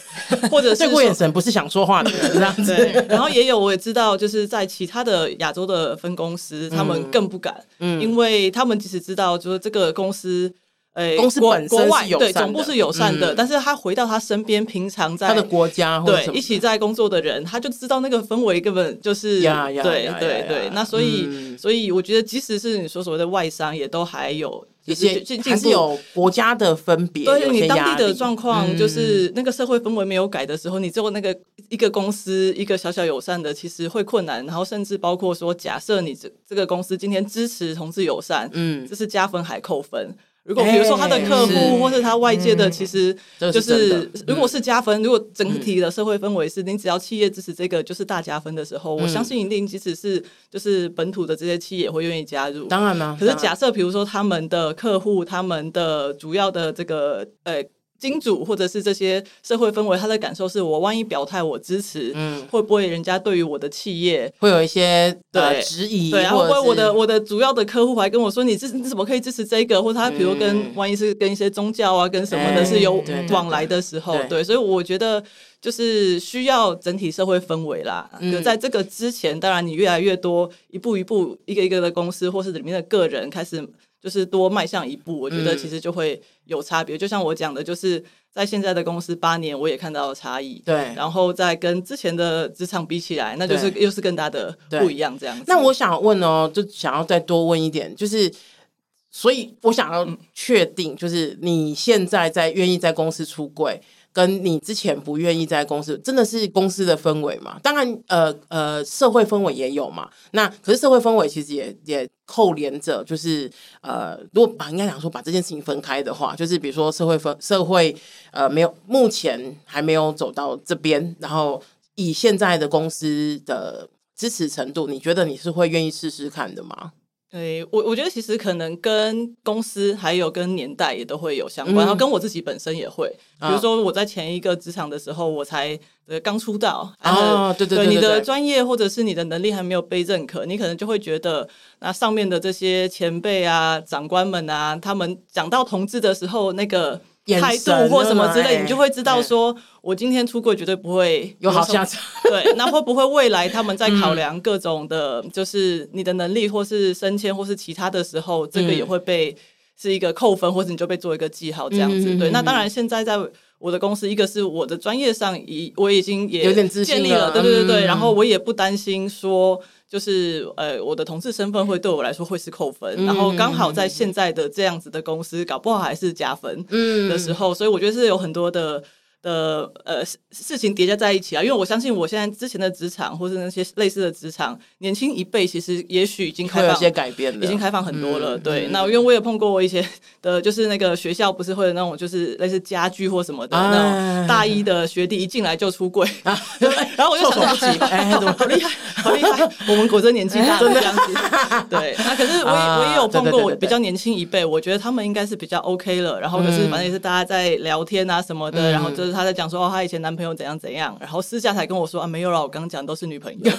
Speaker 3: 或者是
Speaker 1: 对过眼神不是想说话的人这样子。
Speaker 3: 然后也有我也知道，就是在其他的亚洲的分公司，他们更不敢，嗯，因为他们即使知道，就是这个公司。哎，公司本身是友善的，对，总部是友善的，但是他回到他身边，平常在
Speaker 1: 他的国家，
Speaker 3: 对，一起在工作的人，他就知道那个氛围根本就是，对对对。那所以，所以我觉得，即使是你说所谓的外商，也都还有一些
Speaker 1: 还是有国家的分别。
Speaker 3: 对，你当地的状况，就是那个社会氛围没有改的时候，你最后那个一个公司一个小小友善的，其实会困难。然后甚至包括说，假设你这这个公司今天支持同志友善，嗯，这是加分还扣分。如果比如说他的客户或是他外界的，其实就是如果是加分，如果整体的社会氛围是你只要企业支持这个就是大加分的时候，我相信一定即使是就是本土的这些企业也会愿意加入。
Speaker 1: 当然了，
Speaker 3: 可是假设比如说他们的客户，他们的主要的这个呃金主或者是这些社会氛围，他的感受是我万一表态我支持，嗯，会不会人家对于我的企业
Speaker 1: 会有一些
Speaker 3: 对
Speaker 1: 质疑？
Speaker 3: 对，然后会不会我的我的主要的客户还跟我说，你支你怎么可以支持这个？或者他比如跟、嗯、万一是跟一些宗教啊跟什么的是有往来的时候，对，所以我觉得就是需要整体社会氛围啦。嗯，在这个之前，当然你越来越多一步一步一个一个的公司或是里面的个人开始。就是多迈向一步，我觉得其实就会有差别。嗯、就像我讲的，就是在现在的公司八年，我也看到了差异。
Speaker 1: 对，
Speaker 3: 然后再跟之前的职场比起来，那就是又是更大的不一样。这样子。
Speaker 1: 那我想问哦，就想要再多问一点，就是，所以我想要确定，就是你现在在愿意在公司出柜。跟你之前不愿意在公司，真的是公司的氛围嘛？当然，呃呃，社会氛围也有嘛。那可是社会氛围其实也也扣连着，就是呃，如果把应该讲说把这件事情分开的话，就是比如说社会氛社会呃没有目前还没有走到这边，然后以现在的公司的支持程度，你觉得你是会愿意试试看的吗？
Speaker 3: 对，我我觉得其实可能跟公司还有跟年代也都会有相关，嗯、然后跟我自己本身也会。比如说我在前一个职场的时候，我才呃刚出道
Speaker 1: 啊，对对对，
Speaker 3: 对，你的专业或者是你的能力还没有被认可，你可能就会觉得那上面的这些前辈啊、长官们啊，他们讲到同志的时候那个。态度或什么之类，你就会知道说，我今天出柜绝对不会
Speaker 1: 有好下场。
Speaker 3: 对，那会不会未来他们在考量各种的，就是你的能力或是升迁或是其他的时候，这个也会被是一个扣分，或者你就被做一个记号这样子。对，那当然现在在我的公司，一个是我的专业上已我已经也建立了，对对对对，然后我也不担心说。就是呃，我的同事身份会对我来说会是扣分，嗯、然后刚好在现在的这样子的公司，搞不好还是加分的时候，嗯、所以我觉得是有很多的。的呃事情叠加在一起啊，因为我相信我现在之前的职场或是那些类似的职场，年轻一辈其实也许已经开放
Speaker 1: 一些改变了，
Speaker 3: 已经开放很多了。嗯、对，嗯、那因为我也碰过我一些的，就是那个学校不是会有那种就是类似家具或什么的、啊、那种大一的学弟一进来就出柜啊，然后我就想不起，哎，怎么好厉害，好厉害，我们果真年纪大了这样子。对，那可是我也我也有碰过我比较年轻一辈，我觉得他们应该是比较 OK 了，然后可是反正也是大家在聊天啊什么的，嗯、然后就是。她在讲说，哦，她以前男朋友怎样怎样，然后私下才跟我说啊，没有了，我刚刚讲都是女朋友。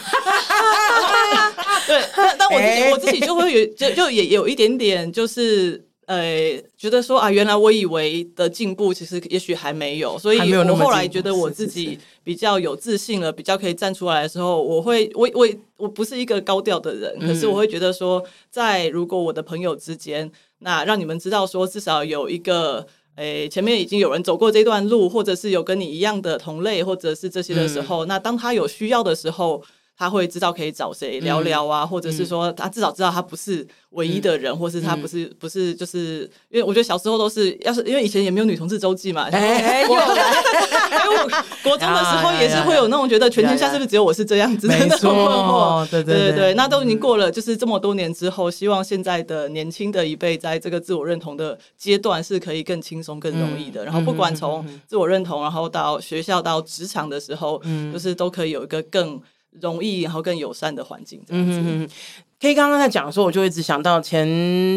Speaker 3: 对，但但我自己我自己就会有就就也有一点点就是呃，觉得说啊，原来我以为的进步，其实也许还没有，所以我后来觉得我自己比较有自信了，比较可以站出来的时候，我会我我我不是一个高调的人，可是我会觉得说，在如果我的朋友之间，那让你们知道说，至少有一个。诶，前面已经有人走过这段路，或者是有跟你一样的同类，或者是这些的时候，嗯、那当他有需要的时候。他会知道可以找谁聊聊啊，或者是说他至少知道他不是唯一的人，或是他不是不是就是因为我觉得小时候都是，要是因为以前也没有女同志周记嘛，哎，又来，因为我 国中的时候也是会有那种觉得全天下是不是只有我是这样子的那种困惑，对对对对，那都已经过了，就是这么多年之后，希望现在的年轻的一辈在这个自我认同的阶段是可以更轻松更容易的，然后不管从自我认同，然后到学校到职场的时候，就是都可以有一个更。容易，然后更友善的环境这样子。嗯嗯，K 刚刚在讲的时候，我就一直想到前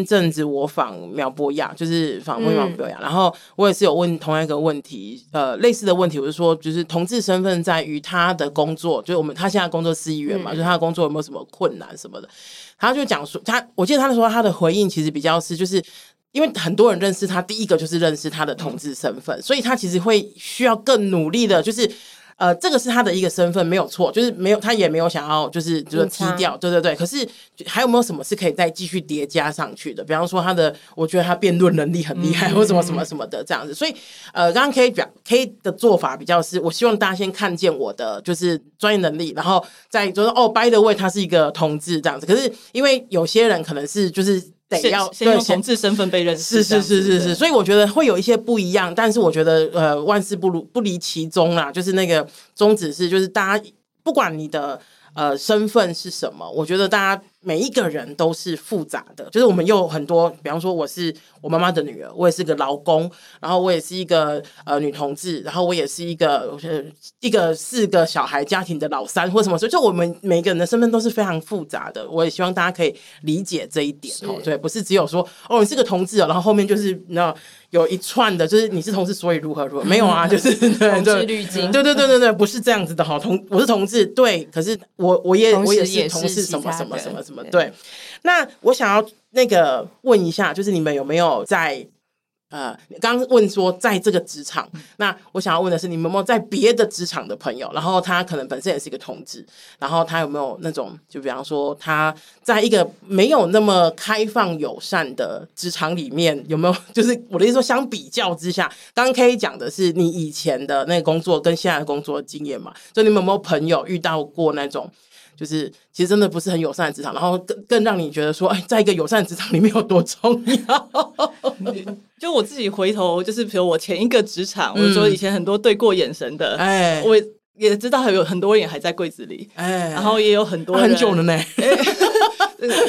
Speaker 3: 阵子我访苗博雅，就是访问苗博雅，嗯、然后我也是有问同样一个问题，呃，类似的问题，我就说，就是同志身份在于他的工作，就是我们他现在工作是议员嘛，嗯、就是他的工作有没有什么困难什么的？他就讲说，他我记得他说他的回应其实比较是，就是因为很多人认识他，第一个就是认识他的同志身份，嗯、所以他其实会需要更努力的，就是。呃，这个是他的一个身份，没有错，就是没有他也没有想要，就是就是踢掉，对对对。可是还有没有什么是可以再继续叠加上去的？比方说他的，我觉得他辩论能力很厉害，或什么什么什么的这样子。所以，呃，刚刚 K 讲 K 的做法比较是，我希望大家先看见我的就是专业能力，然后再就是哦，by the way，他是一个同志这样子。可是因为有些人可能是就是。得要先用同志身份被认识，
Speaker 1: 是是是是是，所以我觉得会有一些不一样，但是我觉得呃，万事不如不离其宗啦，就是那个宗旨是，就是大家不管你的呃身份是什么，我觉得大家每一个人都是复杂的，就是我们有很多，比方说我是我妈妈的女儿，我也是个劳工，然后我也是一个呃女同志，然后我也是一个呃一个四个小孩家庭的老三或什么，所以就我们每个人的身份都是非常复杂的。我也希望大家可以理解这一点哦，对，不是只有说哦你是个同志哦，然后后面就是你知道有一串的，就是你是同志，所以如何如何，没有啊，就是 对对
Speaker 2: 同志滤镜，
Speaker 1: 对对对对对，不是这样子的哈。同我是同志，对，可是我我也我也是同事，什么什么什么什么，对。那我想要那个问一下，就是你们有没有在呃，刚刚问说在这个职场，那我想要问的是，你们有没有在别的职场的朋友，然后他可能本身也是一个同志，然后他有没有那种，就比方说他在一个没有那么开放友善的职场里面，有没有？就是我的意思说，相比较之下，刚刚可以讲的是你以前的那个工作跟现在的工作的经验嘛？所以你们有没有朋友遇到过那种？就是其实真的不是很友善的职场，然后更更让你觉得说，哎，在一个友善的职场里面有多重要。
Speaker 3: 就我自己回头，就是比如我前一个职场，嗯、我说以前很多对过眼神的，哎，我也知道还有很多人也还在柜子里，哎，然后也有很多、
Speaker 1: 啊、很久了呢。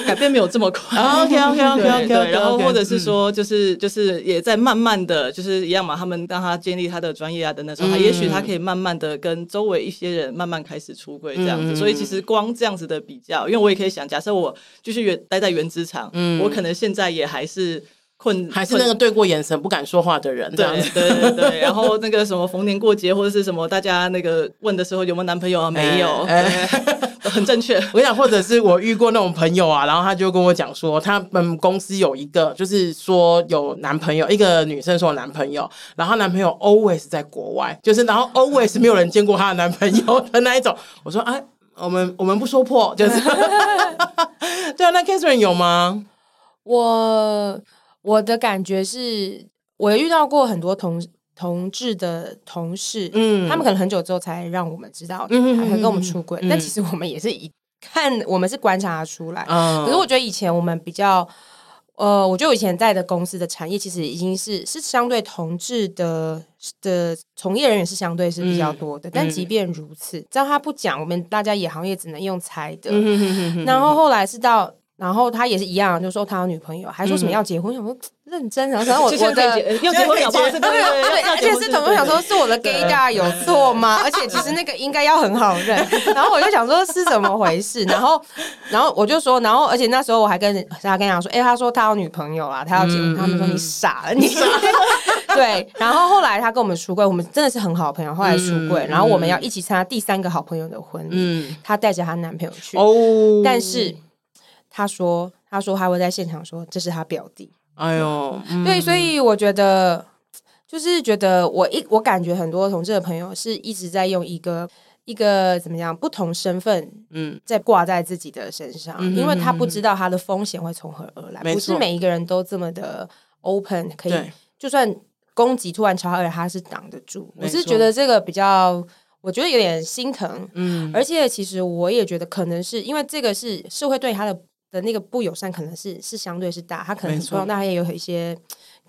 Speaker 3: 改变没有这么快。
Speaker 1: OK OK OK OK。
Speaker 3: 对，然后或者是说，就是就是也在慢慢的就是一样嘛。他们让他建立他的专业啊等等时候，他也许他可以慢慢的跟周围一些人慢慢开始出柜这样子。所以其实光这样子的比较，因为我也可以想，假设我继续原待在原职场，我可能现在也还是困，
Speaker 1: 还是那个对过眼神不敢说话的人。
Speaker 3: 对对对对。然后那个什么逢年过节或者是什么，大家那个问的时候有没有男朋友啊？没有。很正确，
Speaker 1: 我跟你讲，或者是我遇过那种朋友啊，然后他就跟我讲说，他们公司有一个，就是说有男朋友，一个女生说有男朋友，然后男朋友 always 在国外，就是然后 always 没有人见过她的男朋友的那一种。我说，啊，我们我们不说破，就是 对啊。那 Catherine 有吗？
Speaker 2: 我我的感觉是，我遇到过很多同事。同志的同事，嗯，他们可能很久之后才让我们知道，嗯，还跟我们出轨，嗯，但其实我们也是一看，我们是观察出来。嗯，可是我觉得以前我们比较，呃，我觉得我以前在的公司的产业其实已经是是相对同志的的从业人员是相对是比较多的，嗯，但即便如此，只要他不讲，我们大家也行业只能用猜的。嗯，然后后来是到。然后他也是一样，就说他有女朋友，还说什么要结婚，想说认真。然后然后我我的
Speaker 3: 要结婚，要结婚，对对，
Speaker 2: 而且是同事想说是我的 gaydar 有错吗？而且其实那个应该要很好认。然后我就想说是怎么回事？然后然后我就说，然后而且那时候我还跟他跟他讲说，哎，他说他有女朋友啊，他要结婚。他们说你傻了，你对。然后后来他跟我们出柜，我们真的是很好的朋友。后来出柜，然后我们要一起参加第三个好朋友的婚礼，她带着她男朋友去，哦但是。他说：“他说他会在现场说这是他表弟。”哎呦，嗯、对，所以我觉得就是觉得我一我感觉很多同志的朋友是一直在用一个一个怎么样不同身份嗯在挂在自己的身上，嗯、因为他不知道他的风险会从何而来，嗯、不是每一个人都这么的 open 可以，就算攻击突然朝他而来，他是挡得住。我是觉得这个比较。我觉得有点心疼，嗯，而且其实我也觉得可能是因为这个是社会对他的。的那个不友善可能是是相对是大，他可能说那他也有一些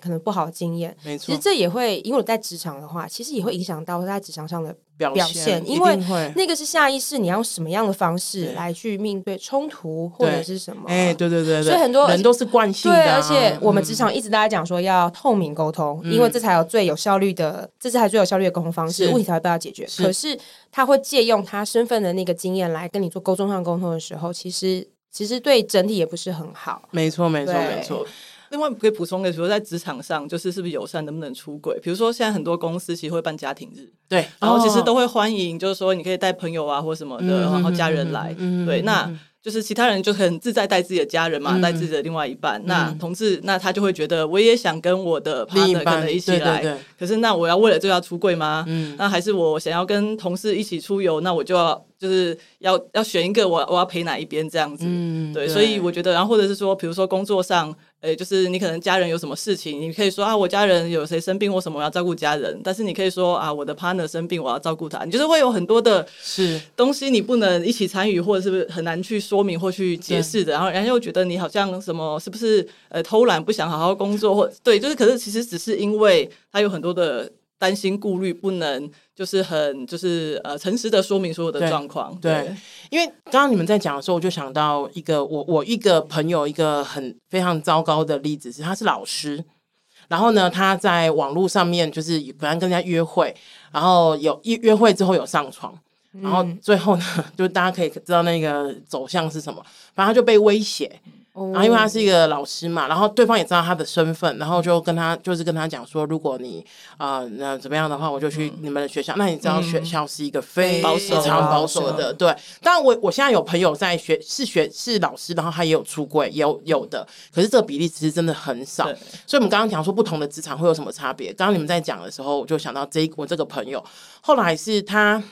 Speaker 2: 可能不好的经验。没错，其实这也会因为我在职场的话，其实也会影响到他在职场上的表现，因为那个是下意识，你要用什么样的方式来去面对冲突或者是什么？哎，对对对，所以很多人都是惯性的。对，而且我们职场一直大家讲说要透明沟通，因为这才有最有效率的，这是才最有效率的沟通方式，问题才会被他解决。可是他会借用他身份的那个经验来跟你做沟通上沟通的时候，其实。其实对整体也不是很好。没错，没错，对没错。
Speaker 3: 另外可以补充的，比如说在职场上，就是是不是友善，能不能出轨？比如说现在很多公司其实会办家庭日，对，然后其实都会欢迎，就是说你可以带朋友啊或什么的，嗯、然后家人来，嗯、对，那。嗯就是其他人就很自在带自己的家人嘛，带、嗯、自己的另外一半。嗯、那同志，那他就会觉得我也想跟我的 partner 可能一起来。可是那我要为了这要出柜吗？嗯，那还是我想要跟同事一起出游，那我就要就是要要选一个我我要陪哪一边这样子。嗯，对，对，所以我觉得，然后或者是说，比如说工作上。诶，就是你可能家人有什么事情，你可以说啊，我家人有谁生病或什么，我要照顾家人。但是你可以说啊，我的 partner 生病，我要照顾他。你就是会有很多的是东西，你不能一起参与，或者是不是很难去说明或去解释的。然后人家又觉得你好像什么，是不是呃偷懒，不想好好工作，或对，就是可是其实只是因为他有很多的。担心顾虑，不能就是很就是呃诚实的说明所有的状况。对，
Speaker 1: 对，因为刚刚你们在讲的时候，我就想到一个我我一个朋友一个很非常糟糕的例子是，他是老师，然后呢，他在网络上面就是本来跟人家约会，然后有一约会之后有上床，然后最后呢，就大家可以知道那个走向是什么，反正他就被威胁。然后因为他是一个老师嘛，然后对方也知道他的身份，然后就跟他就是跟他讲说，如果你啊、呃、那怎么样的话，我就去你们的学校。嗯、那你知道学校是一个非常保守的，对。当然我我现在有朋友在学是学是老师，然后他也有出柜，有有的，可是这个比例其实真的很少。所以我们刚刚讲说不同的职场会有什么差别？刚刚你们在讲的时候，我就想到这我这个朋友后来是他。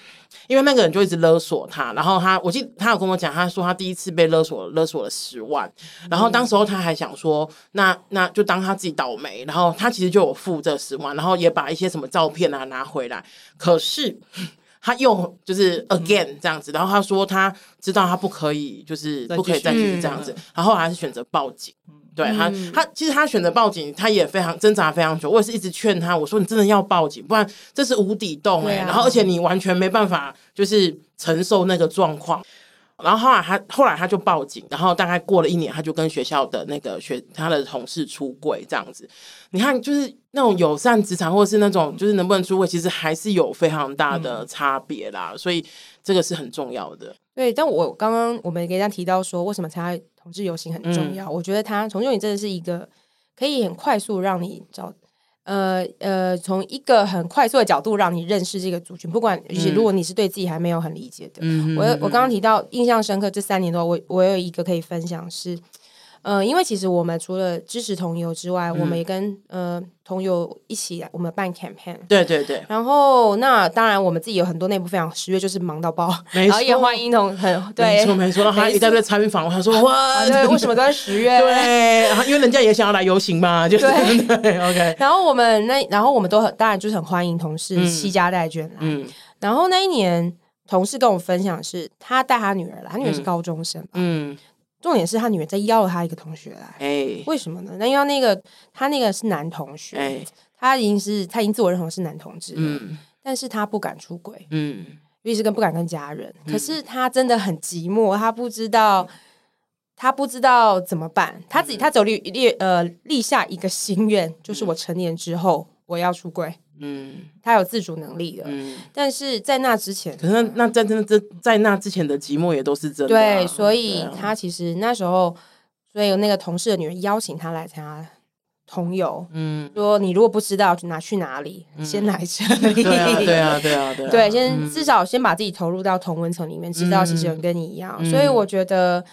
Speaker 1: 因为那个人就一直勒索他，然后他，我记得他有跟我讲，他说他第一次被勒索，勒索了十万，然后当时候他还想说，那那就当他自己倒霉，然后他其实就有付这十万，然后也把一些什么照片啊拿回来，可是他又就是 again 这样子，然后他说他知道他不可以，就是不可以再继续这样子，然后还是选择报警。对他，他其实他选择报警，他也非常挣扎非常久。我也是一直劝他，我说你真的要报警，不然这是无底洞哎、欸。啊、然后而且你完全没办法就是承受那个状况。然后后来他后来他就报警，然后大概过了一年，他就跟学校的那个学他的同事出柜这样子。你看，就是那种友善职场，或者是那种就是能不能出柜，其实还是有非常大的差别啦。嗯、所以这个是很重要的。
Speaker 2: 对，但我刚刚我们给大家提到说，为什么参加同志游行很重要？嗯、我觉得他同志游行真的是一个可以很快速让你找，呃呃，从一个很快速的角度让你认识这个族群。不管，如果你是对自己还没有很理解的，嗯、我我刚刚提到印象深刻这三年多，我我有一个可以分享是。呃，因为其实我们除了支持同游之外，嗯、我们也跟呃同游一起，我们办 campaign。对对对。然后那当然，我们自己有很多内部分享，十月就是忙到爆，没错然后也欢迎同很对，没错没错。然后还一大堆参访，他说哇，对，为什么都在十月？
Speaker 1: 对，然后因为人家也想要来游行嘛，就是对，对，OK。
Speaker 2: 然后我们那，然后我们都很当然就是很欢迎同事携家带眷来。嗯。然后那一年，同事跟我分享是，他带他女儿来，他女儿是高中生嗯。嗯重点是他女儿在邀了他一个同学来，欸、为什么呢？那因为那个他那个是男同学，欸、他已经是他已经自我认同是男同志，嗯，但是他不敢出轨，嗯，于是跟不敢跟家人。嗯、可是他真的很寂寞，他不知道，他不知道怎么办。他自己他走立立呃立下一个心愿，就是我成年之后我要出柜。嗯，他有自主能力的，嗯，但是在那之前，
Speaker 1: 可是那那在那这在那之前的寂寞也都是真的，啊，
Speaker 2: 对，所以他其实那时候，所以有那个同事的女人邀请他来参加同游，嗯，说你如果不知道拿去哪里，嗯，先来这里，
Speaker 1: 对啊，对啊，对啊，对，
Speaker 2: 对，先至少先把自己投入到同温层里面，知道其实有人跟你一样，嗯，所以我觉得。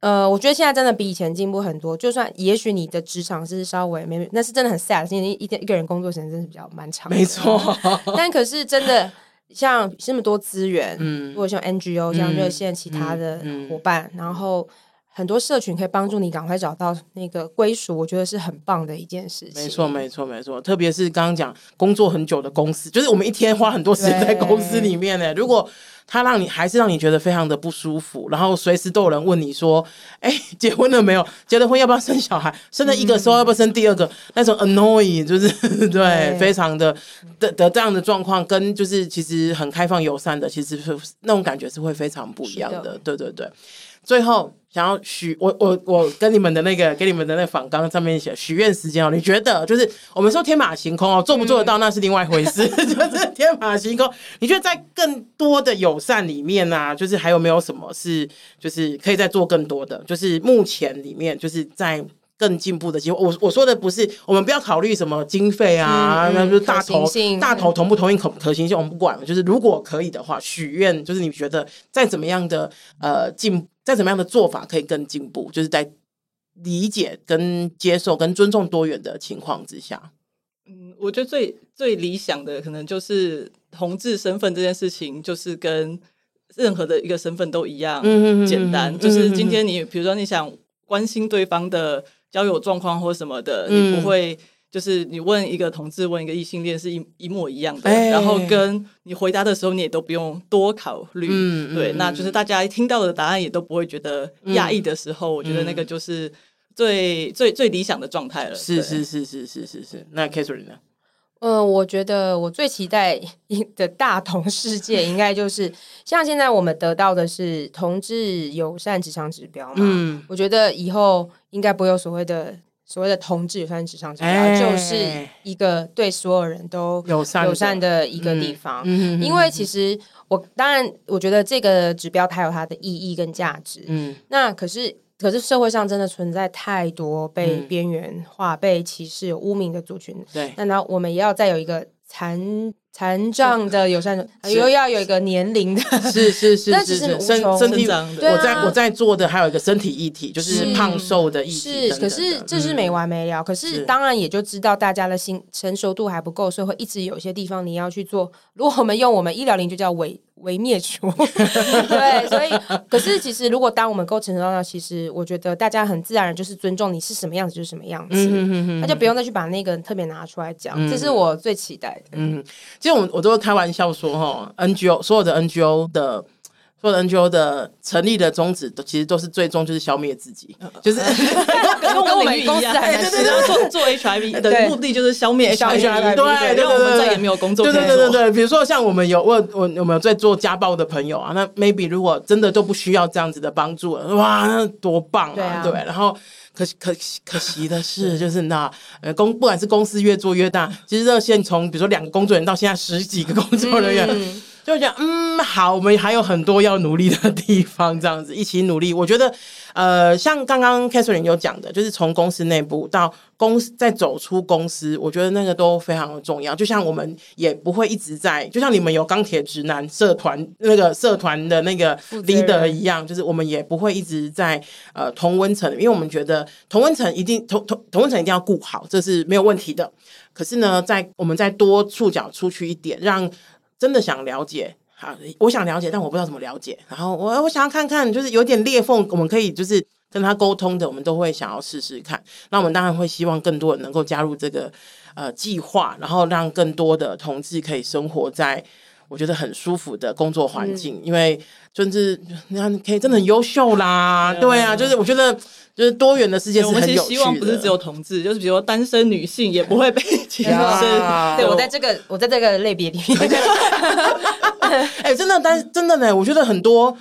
Speaker 2: 呃，我觉得现在真的比以前进步很多。就算也许你的职场是稍微没，那是真的很 sad，因为一天一个人工作时间真的是比较漫长的。
Speaker 1: 没错，
Speaker 2: 但可是真的像这么多资源，嗯，如果像 NGO 像热线其他的伙伴，嗯嗯嗯、然后很多社群可以帮助你赶快找到那个归属，我觉得是很棒的一件事情。
Speaker 1: 没错，没错，没错。特别是刚刚讲工作很久的公司，就是我们一天花很多时间在公司里面呢。如果他让你还是让你觉得非常的不舒服，然后随时都有人问你说：“哎，结婚了没有？结了婚要不要生小孩？生了一个时候要不要生第二个？”嗯、那种 annoying 就是 对，对非常的的的这样的状况，跟就是其实很开放友善的，其实是那种感觉是会非常不一样的。的对对对。最后想要许我我我跟你们的那个给你们的那个访纲上面写许愿时间哦，你觉得就是我们说天马行空哦，做不做得到那是另外一回事，嗯、就是天马行空。你觉得在更多的友善里面呢、啊，就是还有没有什么是就是可以再做更多的？就是目前里面就是在更进步的机会。我我说的不是我们不要考虑什么经费啊，那、嗯、就是大头大头同不同意可可行性我们不管了。就是如果可以的话，许愿就是你觉得再怎么样的呃进。再怎么样的做法可以更进步？就是在理解、跟接受、跟尊重多元的情况之下，
Speaker 3: 嗯，我觉得最最理想的可能就是同志身份这件事情，就是跟任何的一个身份都一样简单。就是今天你比如说你想关心对方的交友状况或什么的，你不会。就是你问一个同志，问一个异性恋是一一模一样的，欸、然后跟你回答的时候，你也都不用多考虑，嗯、对，嗯、那就是大家听到的答案也都不会觉得压抑的时候，嗯、我觉得那个就是最、嗯、最最理想的状态了。
Speaker 1: 是是是是是是是。那 Catherine 呢？
Speaker 2: 嗯，我觉得我最期待 的大同世界，应该就是像现在我们得到的是同志友善职场指标嘛。嗯，我觉得以后应该不会有所谓的所谓的同志友善职场指标，欸、就是一个对所有人都友善友善的一个地方。嗯，因为其实我当然我觉得这个指标它有它的意义跟价值。嗯，那可是。可是社会上真的存在太多被边缘化、嗯、被歧视、有污名的族群。对，那我们也要再有一个残残障的友善，又要有一个年龄的，
Speaker 1: 是是是 是是身身体。我在我在做的还有一个身体议题，就是胖瘦的议题。
Speaker 2: 是，可是这是没完没了。可是当然也就知道大家的心成熟度还不够，所以会一直有些地方你要去做。如果我们用我们医疗龄就叫伪。伪灭除，对，所以可是其实，如果当我们够成熟到，其实我觉得大家很自然就是尊重你是什么样子就是什么样子，那就不用再去把那个特别拿出来讲，嗯、这是我最期待的。
Speaker 1: 嗯，其实我我都会开玩笑说，哈，NGO 所有的 NGO 的。所有的 NGO 的成立的宗旨，都其实都是最终就是消灭自己，就是
Speaker 3: 跟我们公司还是做 做 HIV 的目的就是消灭 HIV，对，让我们再也没有工作。
Speaker 1: 对对对对对，比如说像我们有我我我们有在做家暴的朋友啊，那 maybe 如果真的都不需要这样子的帮助了，哇，那多棒啊！对，然后可可可惜的是，就是那呃公不管是公司越做越大，其实热线从比如说两个工作人员到现在十几个工作人员。就讲嗯好，我们还有很多要努力的地方，这样子一起努力。我觉得，呃，像刚刚 Catherine 有讲的，就是从公司内部到公司再走出公司，我觉得那个都非常的重要。就像我们也不会一直在，就像你们有钢铁直男社团那个社团的那个 leader 一样，就是我们也不会一直在呃同温层，因为我们觉得同温层一定同同同温层一定要顾好，这是没有问题的。可是呢，在我们再多触角出去一点，让真的想了解，好，我想了解，但我不知道怎么了解。然后我我想要看看，就是有点裂缝，我们可以就是跟他沟通的，我们都会想要试试看。那我们当然会希望更多人能够加入这个呃计划，然后让更多的同志可以生活在我觉得很舒服的工作环境，嗯、因为就是你看可以真的很优秀啦，对，对啊，就是我觉得。就是多元的世界是很有趣的。我们其实希望
Speaker 3: 不是只有同志，就是比如说单身女性也不会被 歧
Speaker 2: 视。对，我在这个我在这个类别里面。
Speaker 1: 哎、欸，真的单真的呢，我觉得很多。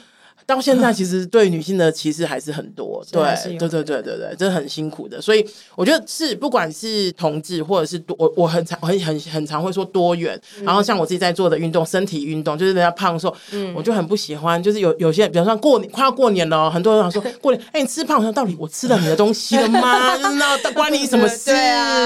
Speaker 1: 到现在，其实对女性的歧视还是很多，对，对，对，对，对，对，真的很辛苦的。所以我觉得是，不管是同志，或者是多，我我很常很很很常会说多元。然后像我自己在做的运动，身体运动，就是人家胖瘦，我就很不喜欢。就是有有些，比方说过年快要过年了，很多人想说过年，哎，你吃胖，我说到底我吃了你的东西了吗？就是那关你什么事？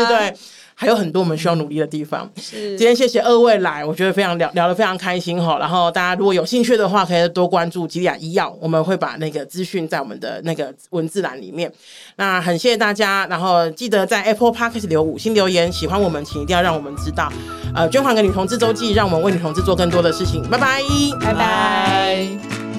Speaker 1: 对。还有很多我们需要努力的地方。是，今天谢谢二位来，我觉得非常聊聊得非常开心哈。然后大家如果有兴趣的话，可以多关注吉利亚医药，我们会把那个资讯在我们的那个文字栏里面。那很谢谢大家，然后记得在 Apple Podcast 留五星留言，喜欢我们请一定要让我们知道。呃，捐款给女同志周记，让我们为女同志做更多的事情。拜拜，
Speaker 2: 拜拜。